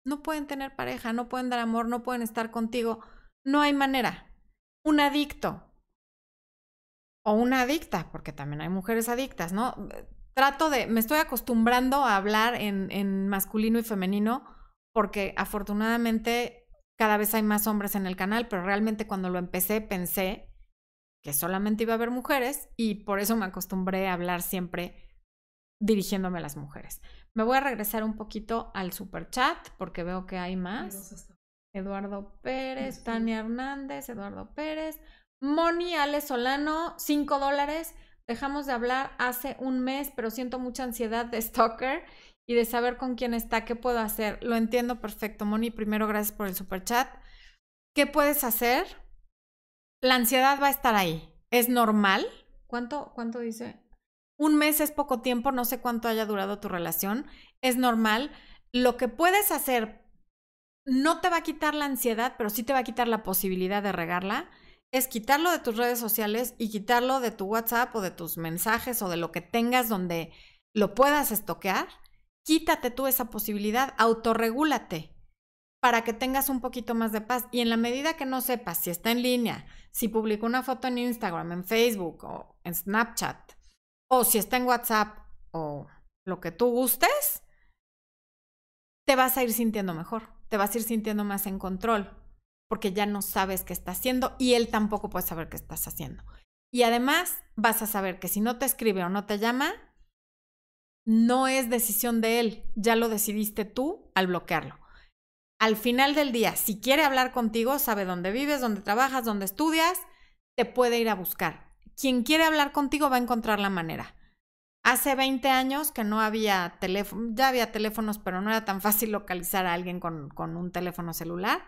Speaker 1: no pueden tener pareja, no pueden dar amor, no pueden estar contigo. No hay manera. Un adicto o una adicta, porque también hay mujeres adictas, ¿no? Trato de, me estoy acostumbrando a hablar en masculino y femenino porque afortunadamente cada vez hay más hombres en el canal, pero realmente cuando lo empecé pensé que solamente iba a haber mujeres y por eso me acostumbré a hablar siempre dirigiéndome a las mujeres. Me voy a regresar un poquito al super chat porque veo que hay más. Eduardo Pérez, Tania Hernández, Eduardo Pérez, Moni Ale Solano, 5 dólares. Dejamos de hablar hace un mes, pero siento mucha ansiedad de stalker y de saber con quién está, qué puedo hacer. Lo entiendo perfecto, Moni. Primero, gracias por el super chat. ¿Qué puedes hacer? La ansiedad va a estar ahí. Es normal. ¿Cuánto, cuánto dice? Un mes es poco tiempo, no sé cuánto haya durado tu relación, es normal. Lo que puedes hacer no te va a quitar la ansiedad, pero sí te va a quitar la posibilidad de regarla, es quitarlo de tus redes sociales y quitarlo de tu WhatsApp o de tus mensajes o de lo que tengas donde lo puedas estoquear. Quítate tú esa posibilidad, autorregúlate para que tengas un poquito más de paz. Y en la medida que no sepas si está en línea, si publicó una foto en Instagram, en Facebook o en Snapchat, o si está en WhatsApp o lo que tú gustes, te vas a ir sintiendo mejor, te vas a ir sintiendo más en control, porque ya no sabes qué está haciendo y él tampoco puede saber qué estás haciendo. Y además vas a saber que si no te escribe o no te llama, no es decisión de él, ya lo decidiste tú al bloquearlo. Al final del día, si quiere hablar contigo, sabe dónde vives, dónde trabajas, dónde estudias, te puede ir a buscar quien quiere hablar contigo va a encontrar la manera. Hace 20 años que no había teléfono, ya había teléfonos, pero no era tan fácil localizar a alguien con, con un teléfono celular.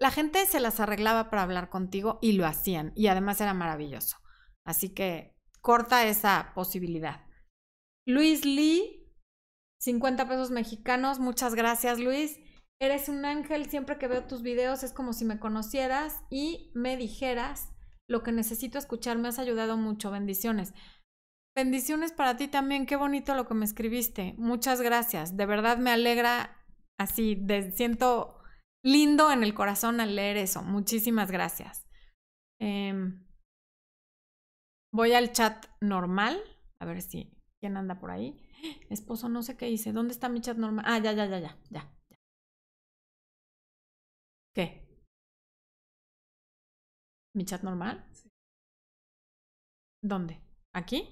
Speaker 1: La gente se las arreglaba para hablar contigo y lo hacían. Y además era maravilloso. Así que corta esa posibilidad. Luis Lee, 50 pesos mexicanos. Muchas gracias, Luis. Eres un ángel. Siempre que veo tus videos es como si me conocieras y me dijeras lo que necesito escuchar. Me has ayudado mucho. Bendiciones. Bendiciones para ti también. Qué bonito lo que me escribiste. Muchas gracias. De verdad me alegra así. De, siento lindo en el corazón al leer eso. Muchísimas gracias. Em, voy al chat normal. A ver si. ¿Quién anda por ahí? Esposo, no sé qué hice. ¿Dónde está mi chat normal? Ah, ya, ya, ya, ya, ya. ¿Qué? ¿Mi chat normal? ¿Dónde? ¿Aquí?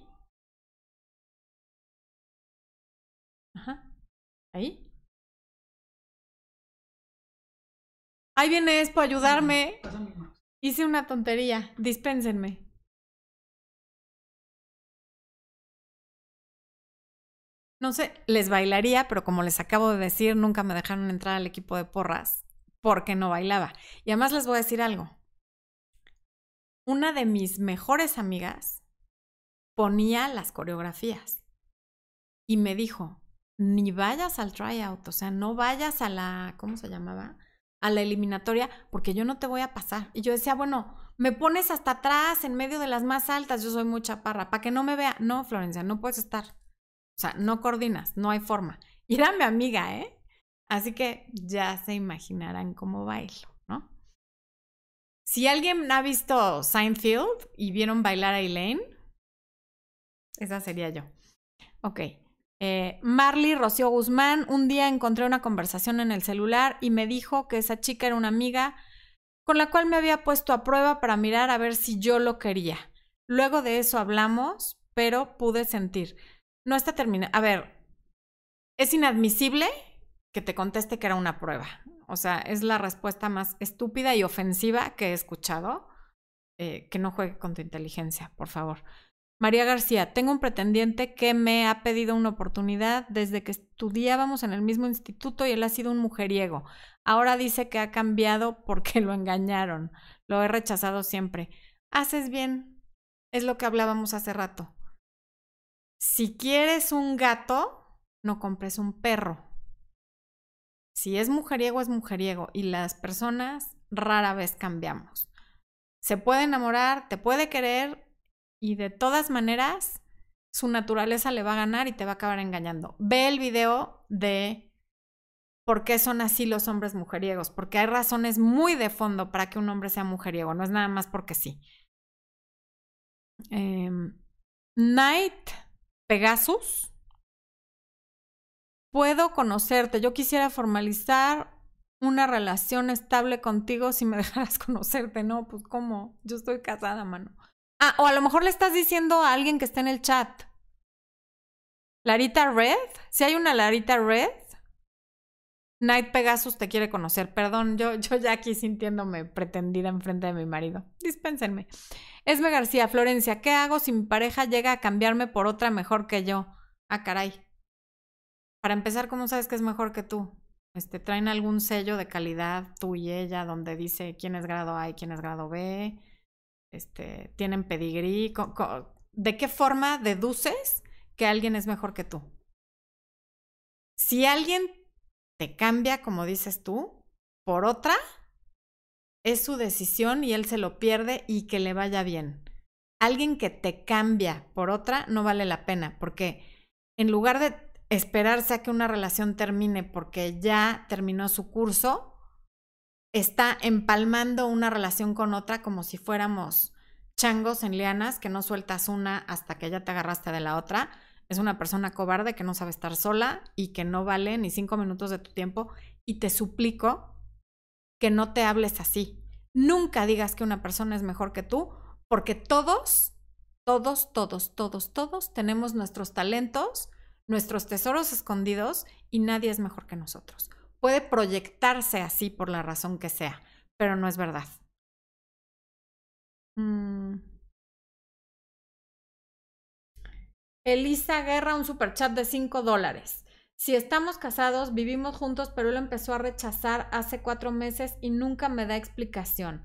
Speaker 1: Ajá. ¿Ahí? Ahí viene Espo a ayudarme. Hice una tontería. Dispénsenme. No sé, les bailaría, pero como les acabo de decir, nunca me dejaron entrar al equipo de porras porque no bailaba. Y además les voy a decir algo una de mis mejores amigas ponía las coreografías y me dijo, ni vayas al tryout, o sea, no vayas a la, ¿cómo se llamaba? A la eliminatoria, porque yo no te voy a pasar. Y yo decía, bueno, me pones hasta atrás, en medio de las más altas, yo soy muy chaparra, para que no me vea. No, Florencia, no puedes estar. O sea, no coordinas, no hay forma. Y era mi amiga, ¿eh? Así que ya se imaginarán cómo bailo. Si alguien ha visto Seinfeld y vieron bailar a Elaine, esa sería yo. Ok. Eh, Marley Rocío Guzmán, un día encontré una conversación en el celular y me dijo que esa chica era una amiga con la cual me había puesto a prueba para mirar a ver si yo lo quería. Luego de eso hablamos, pero pude sentir. No está terminado. A ver, es inadmisible que te conteste que era una prueba. O sea, es la respuesta más estúpida y ofensiva que he escuchado. Eh, que no juegue con tu inteligencia, por favor. María García, tengo un pretendiente que me ha pedido una oportunidad desde que estudiábamos en el mismo instituto y él ha sido un mujeriego. Ahora dice que ha cambiado porque lo engañaron. Lo he rechazado siempre. Haces bien. Es lo que hablábamos hace rato. Si quieres un gato, no compres un perro. Si es mujeriego, es mujeriego. Y las personas rara vez cambiamos. Se puede enamorar, te puede querer, y de todas maneras su naturaleza le va a ganar y te va a acabar engañando. Ve el video de por qué son así los hombres mujeriegos, porque hay razones muy de fondo para que un hombre sea mujeriego, no es nada más porque sí. Em, Night Pegasus. Puedo conocerte, yo quisiera formalizar una relación estable contigo si me dejaras conocerte, ¿no? Pues cómo, yo estoy casada, mano. Ah, o a lo mejor le estás diciendo a alguien que está en el chat. Larita Red, si hay una Larita Red, Night Pegasus te quiere conocer. Perdón, yo, yo ya aquí sintiéndome pretendida enfrente de mi marido. Dispénsenme. Esme García, Florencia, ¿qué hago si mi pareja llega a cambiarme por otra mejor que yo? Ah, caray. Para empezar, ¿cómo sabes que es mejor que tú? Este, ¿Traen algún sello de calidad tú y ella donde dice quién es grado A y quién es grado B? este, tienen pedigrí. ¿De qué forma deduces que alguien es mejor que tú? Si alguien te cambia, como dices tú, por otra, es su decisión y él se lo pierde y que le vaya bien. Alguien que te cambia por otra no vale la pena, porque en lugar de esperarse a que una relación termine porque ya terminó su curso, está empalmando una relación con otra como si fuéramos changos en lianas, que no sueltas una hasta que ya te agarraste de la otra. Es una persona cobarde que no sabe estar sola y que no vale ni cinco minutos de tu tiempo. Y te suplico que no te hables así. Nunca digas que una persona es mejor que tú, porque todos, todos, todos, todos, todos tenemos nuestros talentos, nuestros tesoros escondidos y nadie es mejor que nosotros puede proyectarse así por la razón que sea, pero no es verdad. Mm. Elisa Guerra, un superchat de 5 dólares. Si estamos casados, vivimos juntos, pero él empezó a rechazar hace cuatro meses y nunca me da explicación.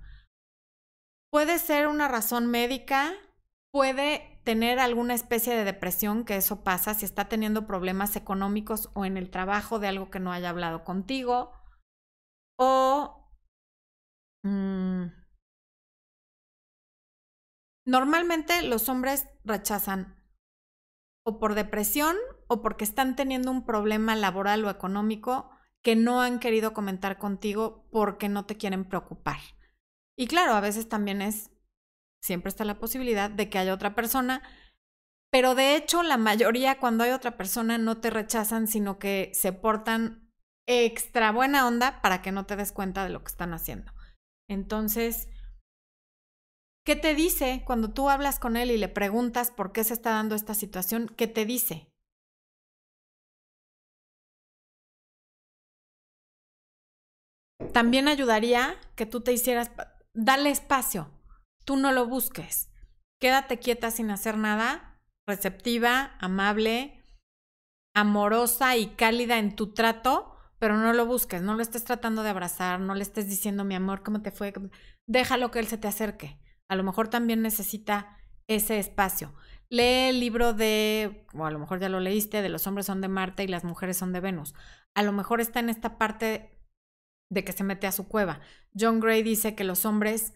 Speaker 1: Puede ser una razón médica, puede tener alguna especie de depresión, que eso pasa si está teniendo problemas económicos o en el trabajo de algo que no haya hablado contigo, o mm, normalmente los hombres rechazan o por depresión o porque están teniendo un problema laboral o económico que no han querido comentar contigo porque no te quieren preocupar. Y claro, a veces también es siempre está la posibilidad de que haya otra persona, pero de hecho la mayoría cuando hay otra persona no te rechazan, sino que se portan extra buena onda para que no te des cuenta de lo que están haciendo. Entonces, ¿qué te dice cuando tú hablas con él y le preguntas por qué se está dando esta situación? ¿Qué te dice? También ayudaría que tú te hicieras, dale espacio, tú no lo busques. Quédate quieta sin hacer nada, receptiva, amable, amorosa y cálida en tu trato, pero no lo busques, no lo estés tratando de abrazar, no le estés diciendo mi amor, ¿cómo te fue? Déjalo que él se te acerque. A lo mejor también necesita ese espacio. Lee el libro de, o a lo mejor ya lo leíste, de los hombres son de Marte y las mujeres son de Venus. A lo mejor está en esta parte de que se mete a su cueva. John Gray dice que los hombres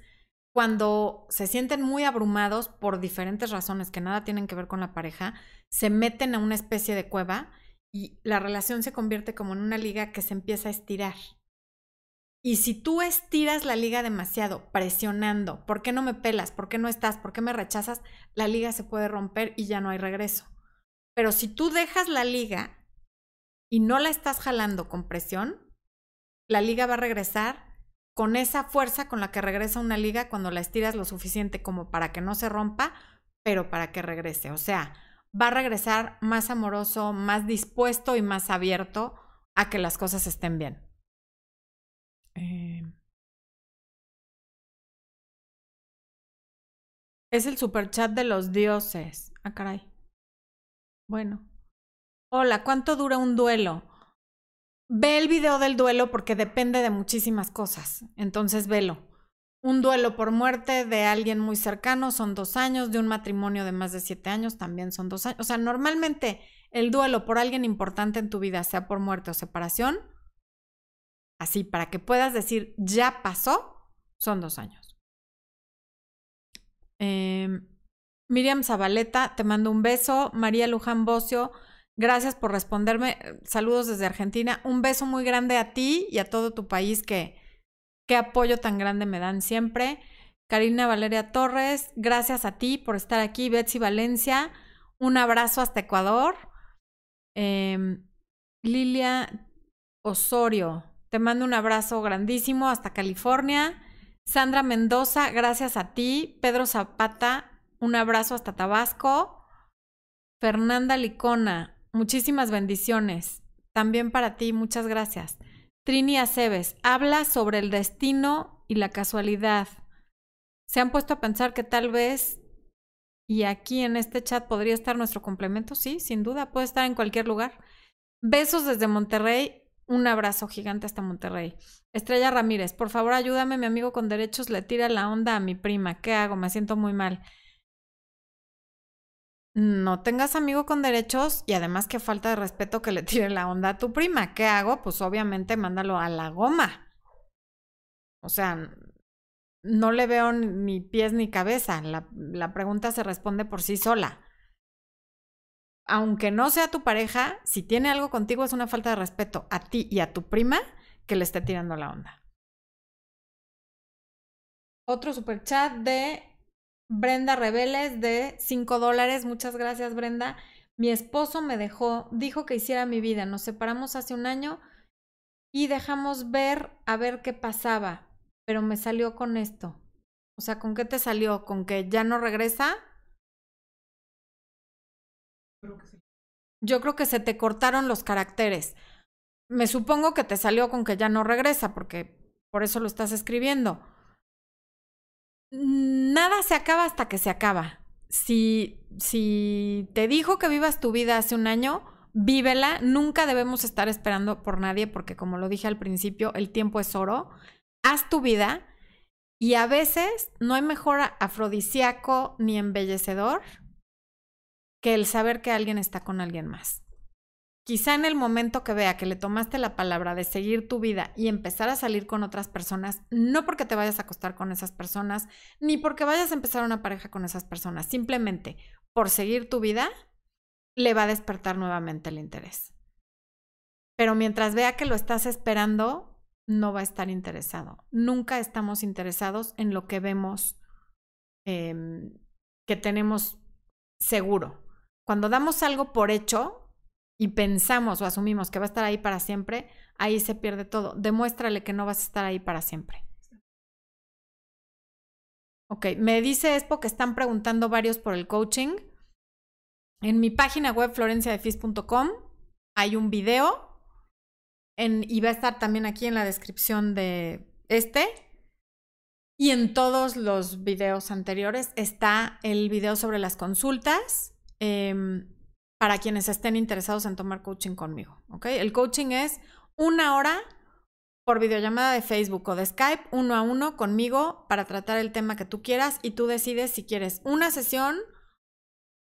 Speaker 1: cuando se sienten muy abrumados por diferentes razones que nada tienen que ver con la pareja, se meten a una especie de cueva y la relación se convierte como en una liga que se empieza a estirar. Y si tú estiras la liga demasiado, presionando, ¿por qué no me pelas? ¿Por qué no estás? ¿Por qué me rechazas? La liga se puede romper y ya no hay regreso. Pero si tú dejas la liga y no la estás jalando con presión, la liga va a regresar con esa fuerza con la que regresa una liga cuando la estiras lo suficiente como para que no se rompa, pero para que regrese. O sea, va a regresar más amoroso, más dispuesto y más abierto a que las cosas estén bien. Em. Es el superchat de los dioses. Ah, caray. Bueno. Hola, ¿cuánto dura un duelo? Ve el video del duelo porque depende de muchísimas cosas. Entonces velo. Un duelo por muerte de alguien muy cercano son dos años, de un matrimonio de más de siete años también son dos años. O sea, normalmente el duelo por alguien importante en tu vida, sea por muerte o separación, así para que puedas decir ya pasó, son dos años. Em, Miriam Zabaleta, te mando un beso. María Luján Bocio, Gracias por responderme. Saludos desde Argentina. Un beso muy grande a ti y a todo tu país que qué apoyo tan grande me dan siempre. Karina Valeria Torres, gracias a ti por estar aquí. Betsy Valencia, un abrazo hasta Ecuador. Em, Lilia Osorio, te mando un abrazo grandísimo hasta California. Sandra Mendoza, gracias a ti. Pedro Zapata, un abrazo hasta Tabasco. Fernanda Licona, Muchísimas bendiciones. También para ti, muchas gracias. Trini Aceves, habla sobre el destino y la casualidad. ¿Se han puesto a pensar que tal vez, y aquí en este chat podría estar nuestro complemento? Sí, sin duda, puede estar en cualquier lugar. Besos desde Monterrey, un abrazo gigante hasta Monterrey. Estrella Ramírez, por favor ayúdame, mi amigo con derechos le tira la onda a mi prima. ¿Qué hago? Me siento muy mal no tengas amigo con derechos y además que falta de respeto que le tire la onda a tu prima. ¿Qué hago? Pues obviamente mándalo a la goma. O sea, no le veo ni pies ni cabeza. La, la pregunta se responde por sí sola. Aunque no sea tu pareja, si tiene algo contigo es una falta de respeto a ti y a tu prima que le esté tirando la onda. Otro super chat de Brenda Rebeles de 5 dólares. Muchas gracias, Brenda. Mi esposo me dejó, dijo que hiciera mi vida. Nos separamos hace un año y dejamos ver a ver qué pasaba. Pero me salió con esto. O sea, ¿con qué te salió? ¿Con que ya no regresa? Yo creo que se te cortaron los caracteres. Me supongo que te salió con que ya no regresa, porque por eso lo estás escribiendo nada se acaba hasta que se acaba. Si, si te dijo que vivas tu vida hace un año, vívela. Nunca debemos estar esperando por nadie porque como lo dije al principio, el tiempo es oro. Haz tu vida y a veces no hay mejor afrodisíaco ni embellecedor que el saber que alguien está con alguien más. Quizá en el momento que vea que le tomaste la palabra de seguir tu vida y empezar a salir con otras personas, no porque te vayas a acostar con esas personas, ni porque vayas a empezar una pareja con esas personas, simplemente por seguir tu vida, le va a despertar nuevamente el interés. Pero mientras vea que lo estás esperando, no va a estar interesado. Nunca estamos interesados en lo que vemos em, que tenemos seguro. Cuando damos algo por hecho, y pensamos o asumimos que va a estar ahí para siempre, ahí se pierde todo. Demuéstrale que no vas a estar ahí para siempre. Ok, me dice Expo que están preguntando varios por el coaching. En mi página web florenciadefis.com hay un video y va a estar también aquí en la descripción de este. Y en todos los videos anteriores está el video sobre las consultas. Eh, para quienes estén interesados en tomar coaching conmigo. ¿ok? El coaching es una hora por videollamada de Facebook o de Skype, uno a uno conmigo para tratar el tema que tú quieras y tú decides si quieres una sesión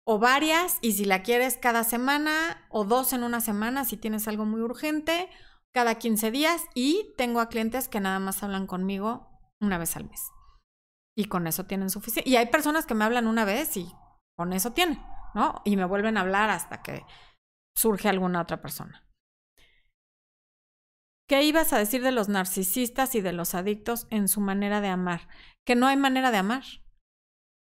Speaker 1: o varias y si la quieres cada semana o dos en una semana si tienes algo muy urgente, cada 15 días y tengo a clientes que nada más hablan conmigo una vez al mes. Y con eso tienen suficiente. Y hay personas que me hablan una vez y con eso tienen. ¿No? Y me vuelven a hablar hasta que surge alguna otra persona. ¿Qué ibas a decir de los narcisistas y de los adictos en su manera de amar? Que no hay manera de amar.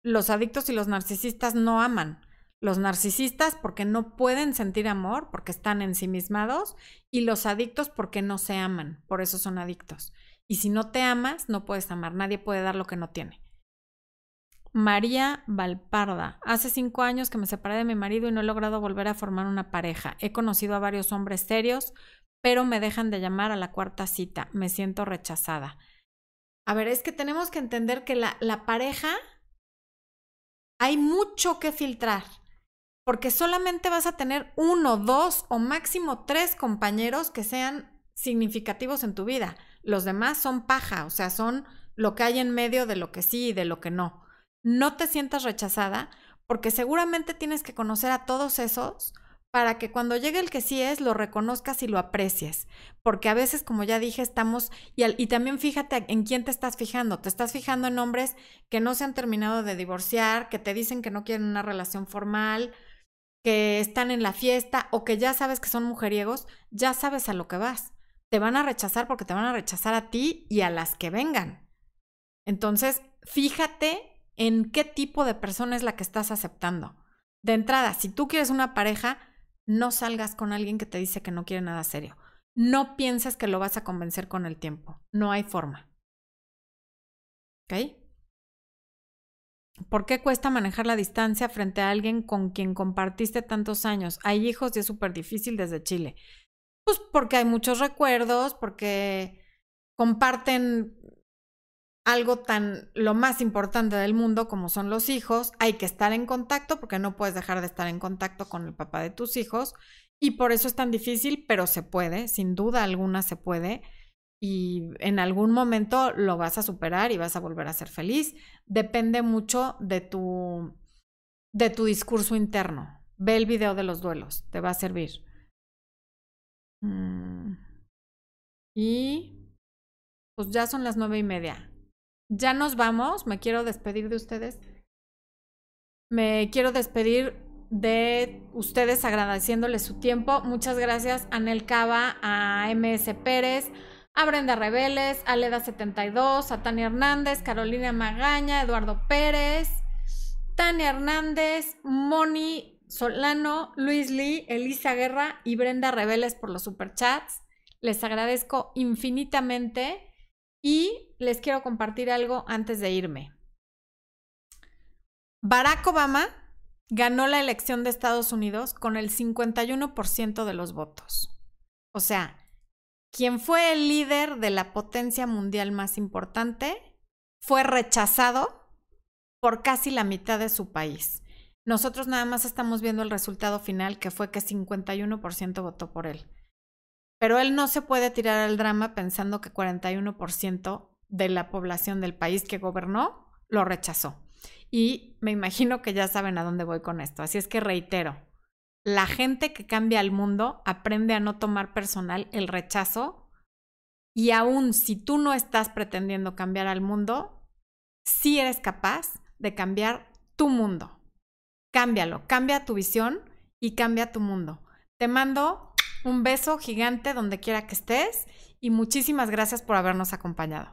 Speaker 1: Los adictos y los narcisistas no aman. Los narcisistas porque no pueden sentir amor, porque están ensimismados, y los adictos porque no se aman, por eso son adictos. Y si no te amas, no puedes amar. Nadie puede dar lo que no tiene. María Valparda. Hace cinco años que me separé de mi marido y no he logrado volver a formar una pareja. He conocido a varios hombres serios, pero me dejan de llamar a la cuarta cita. Me siento rechazada. A ver, es que tenemos que entender que la, pareja hay mucho que filtrar. porque solamente vas a tener uno, dos o máximo tres compañeros que sean significativos en tu vida. Los demás son paja, o sea, son lo que hay en medio de lo que sí y de lo que no. No te sientas rechazada porque seguramente tienes que conocer a todos esos para que cuando llegue el que sí es, lo reconozcas y lo aprecies. Porque a veces, como ya dije, estamos, y, y, también fíjate en quién te estás fijando. Te estás fijando en hombres que no se han terminado de divorciar, que te dicen que no quieren una relación formal, que están en la fiesta o que ya sabes que son mujeriegos, ya sabes a lo que vas. Te van a rechazar porque te van a rechazar a ti y a las que vengan. Entonces, fíjate en qué tipo de persona es la que estás aceptando. De entrada, si tú quieres una pareja, no salgas con alguien que te dice que no quiere nada serio. No pienses que lo vas a convencer con el tiempo. No hay forma. ¿Ok? ¿Por qué cuesta manejar la distancia frente a alguien con quien compartiste tantos años? Hay hijos y es súper difícil desde Chile. Pues porque hay muchos recuerdos, porque comparten algo tan lo más importante del mundo como son los hijos, hay que estar en contacto porque no puedes dejar de estar en contacto con el papá de tus hijos y por eso es tan difícil, pero se puede, sin duda alguna se puede y en algún momento lo vas a superar y vas a volver a ser feliz. Depende mucho de tu de tu discurso interno. Ve el video de los duelos, te va a servir. Mm. Y pues ya son las nueve y media ya nos vamos, me quiero despedir de ustedes. Me quiero despedir de ustedes agradeciéndoles su tiempo. Muchas gracias a Nel Cava, a MS Pérez, a Brenda Rebeles, a Leda72, a Tania Hernández, Carolina Magaña, Eduardo Pérez, Tania Hernández, Moni Solano, Luis Lee, Elisa Guerra y Brenda Rebeles por los superchats. Les agradezco infinitamente. Y les quiero compartir algo antes de irme. Barack Obama ganó la elección de Estados Unidos con el 51% de los votos. O sea, quien fue el líder de la potencia mundial más importante fue rechazado por casi la mitad de su país. Nosotros nada más estamos viendo el resultado final, que fue que 51% votó por él. Pero él no se puede tirar al drama pensando que 41% de la población del país que gobernó lo rechazó. Y me imagino que ya saben a dónde voy con esto. Así es que reitero, la gente que cambia el mundo aprende a no tomar personal el rechazo y aún si tú no estás pretendiendo cambiar al mundo, sí eres capaz de cambiar tu mundo. Cámbialo, cambia tu visión y cambia tu mundo. Te mando un beso gigante donde quiera que estés y muchísimas gracias por habernos acompañado.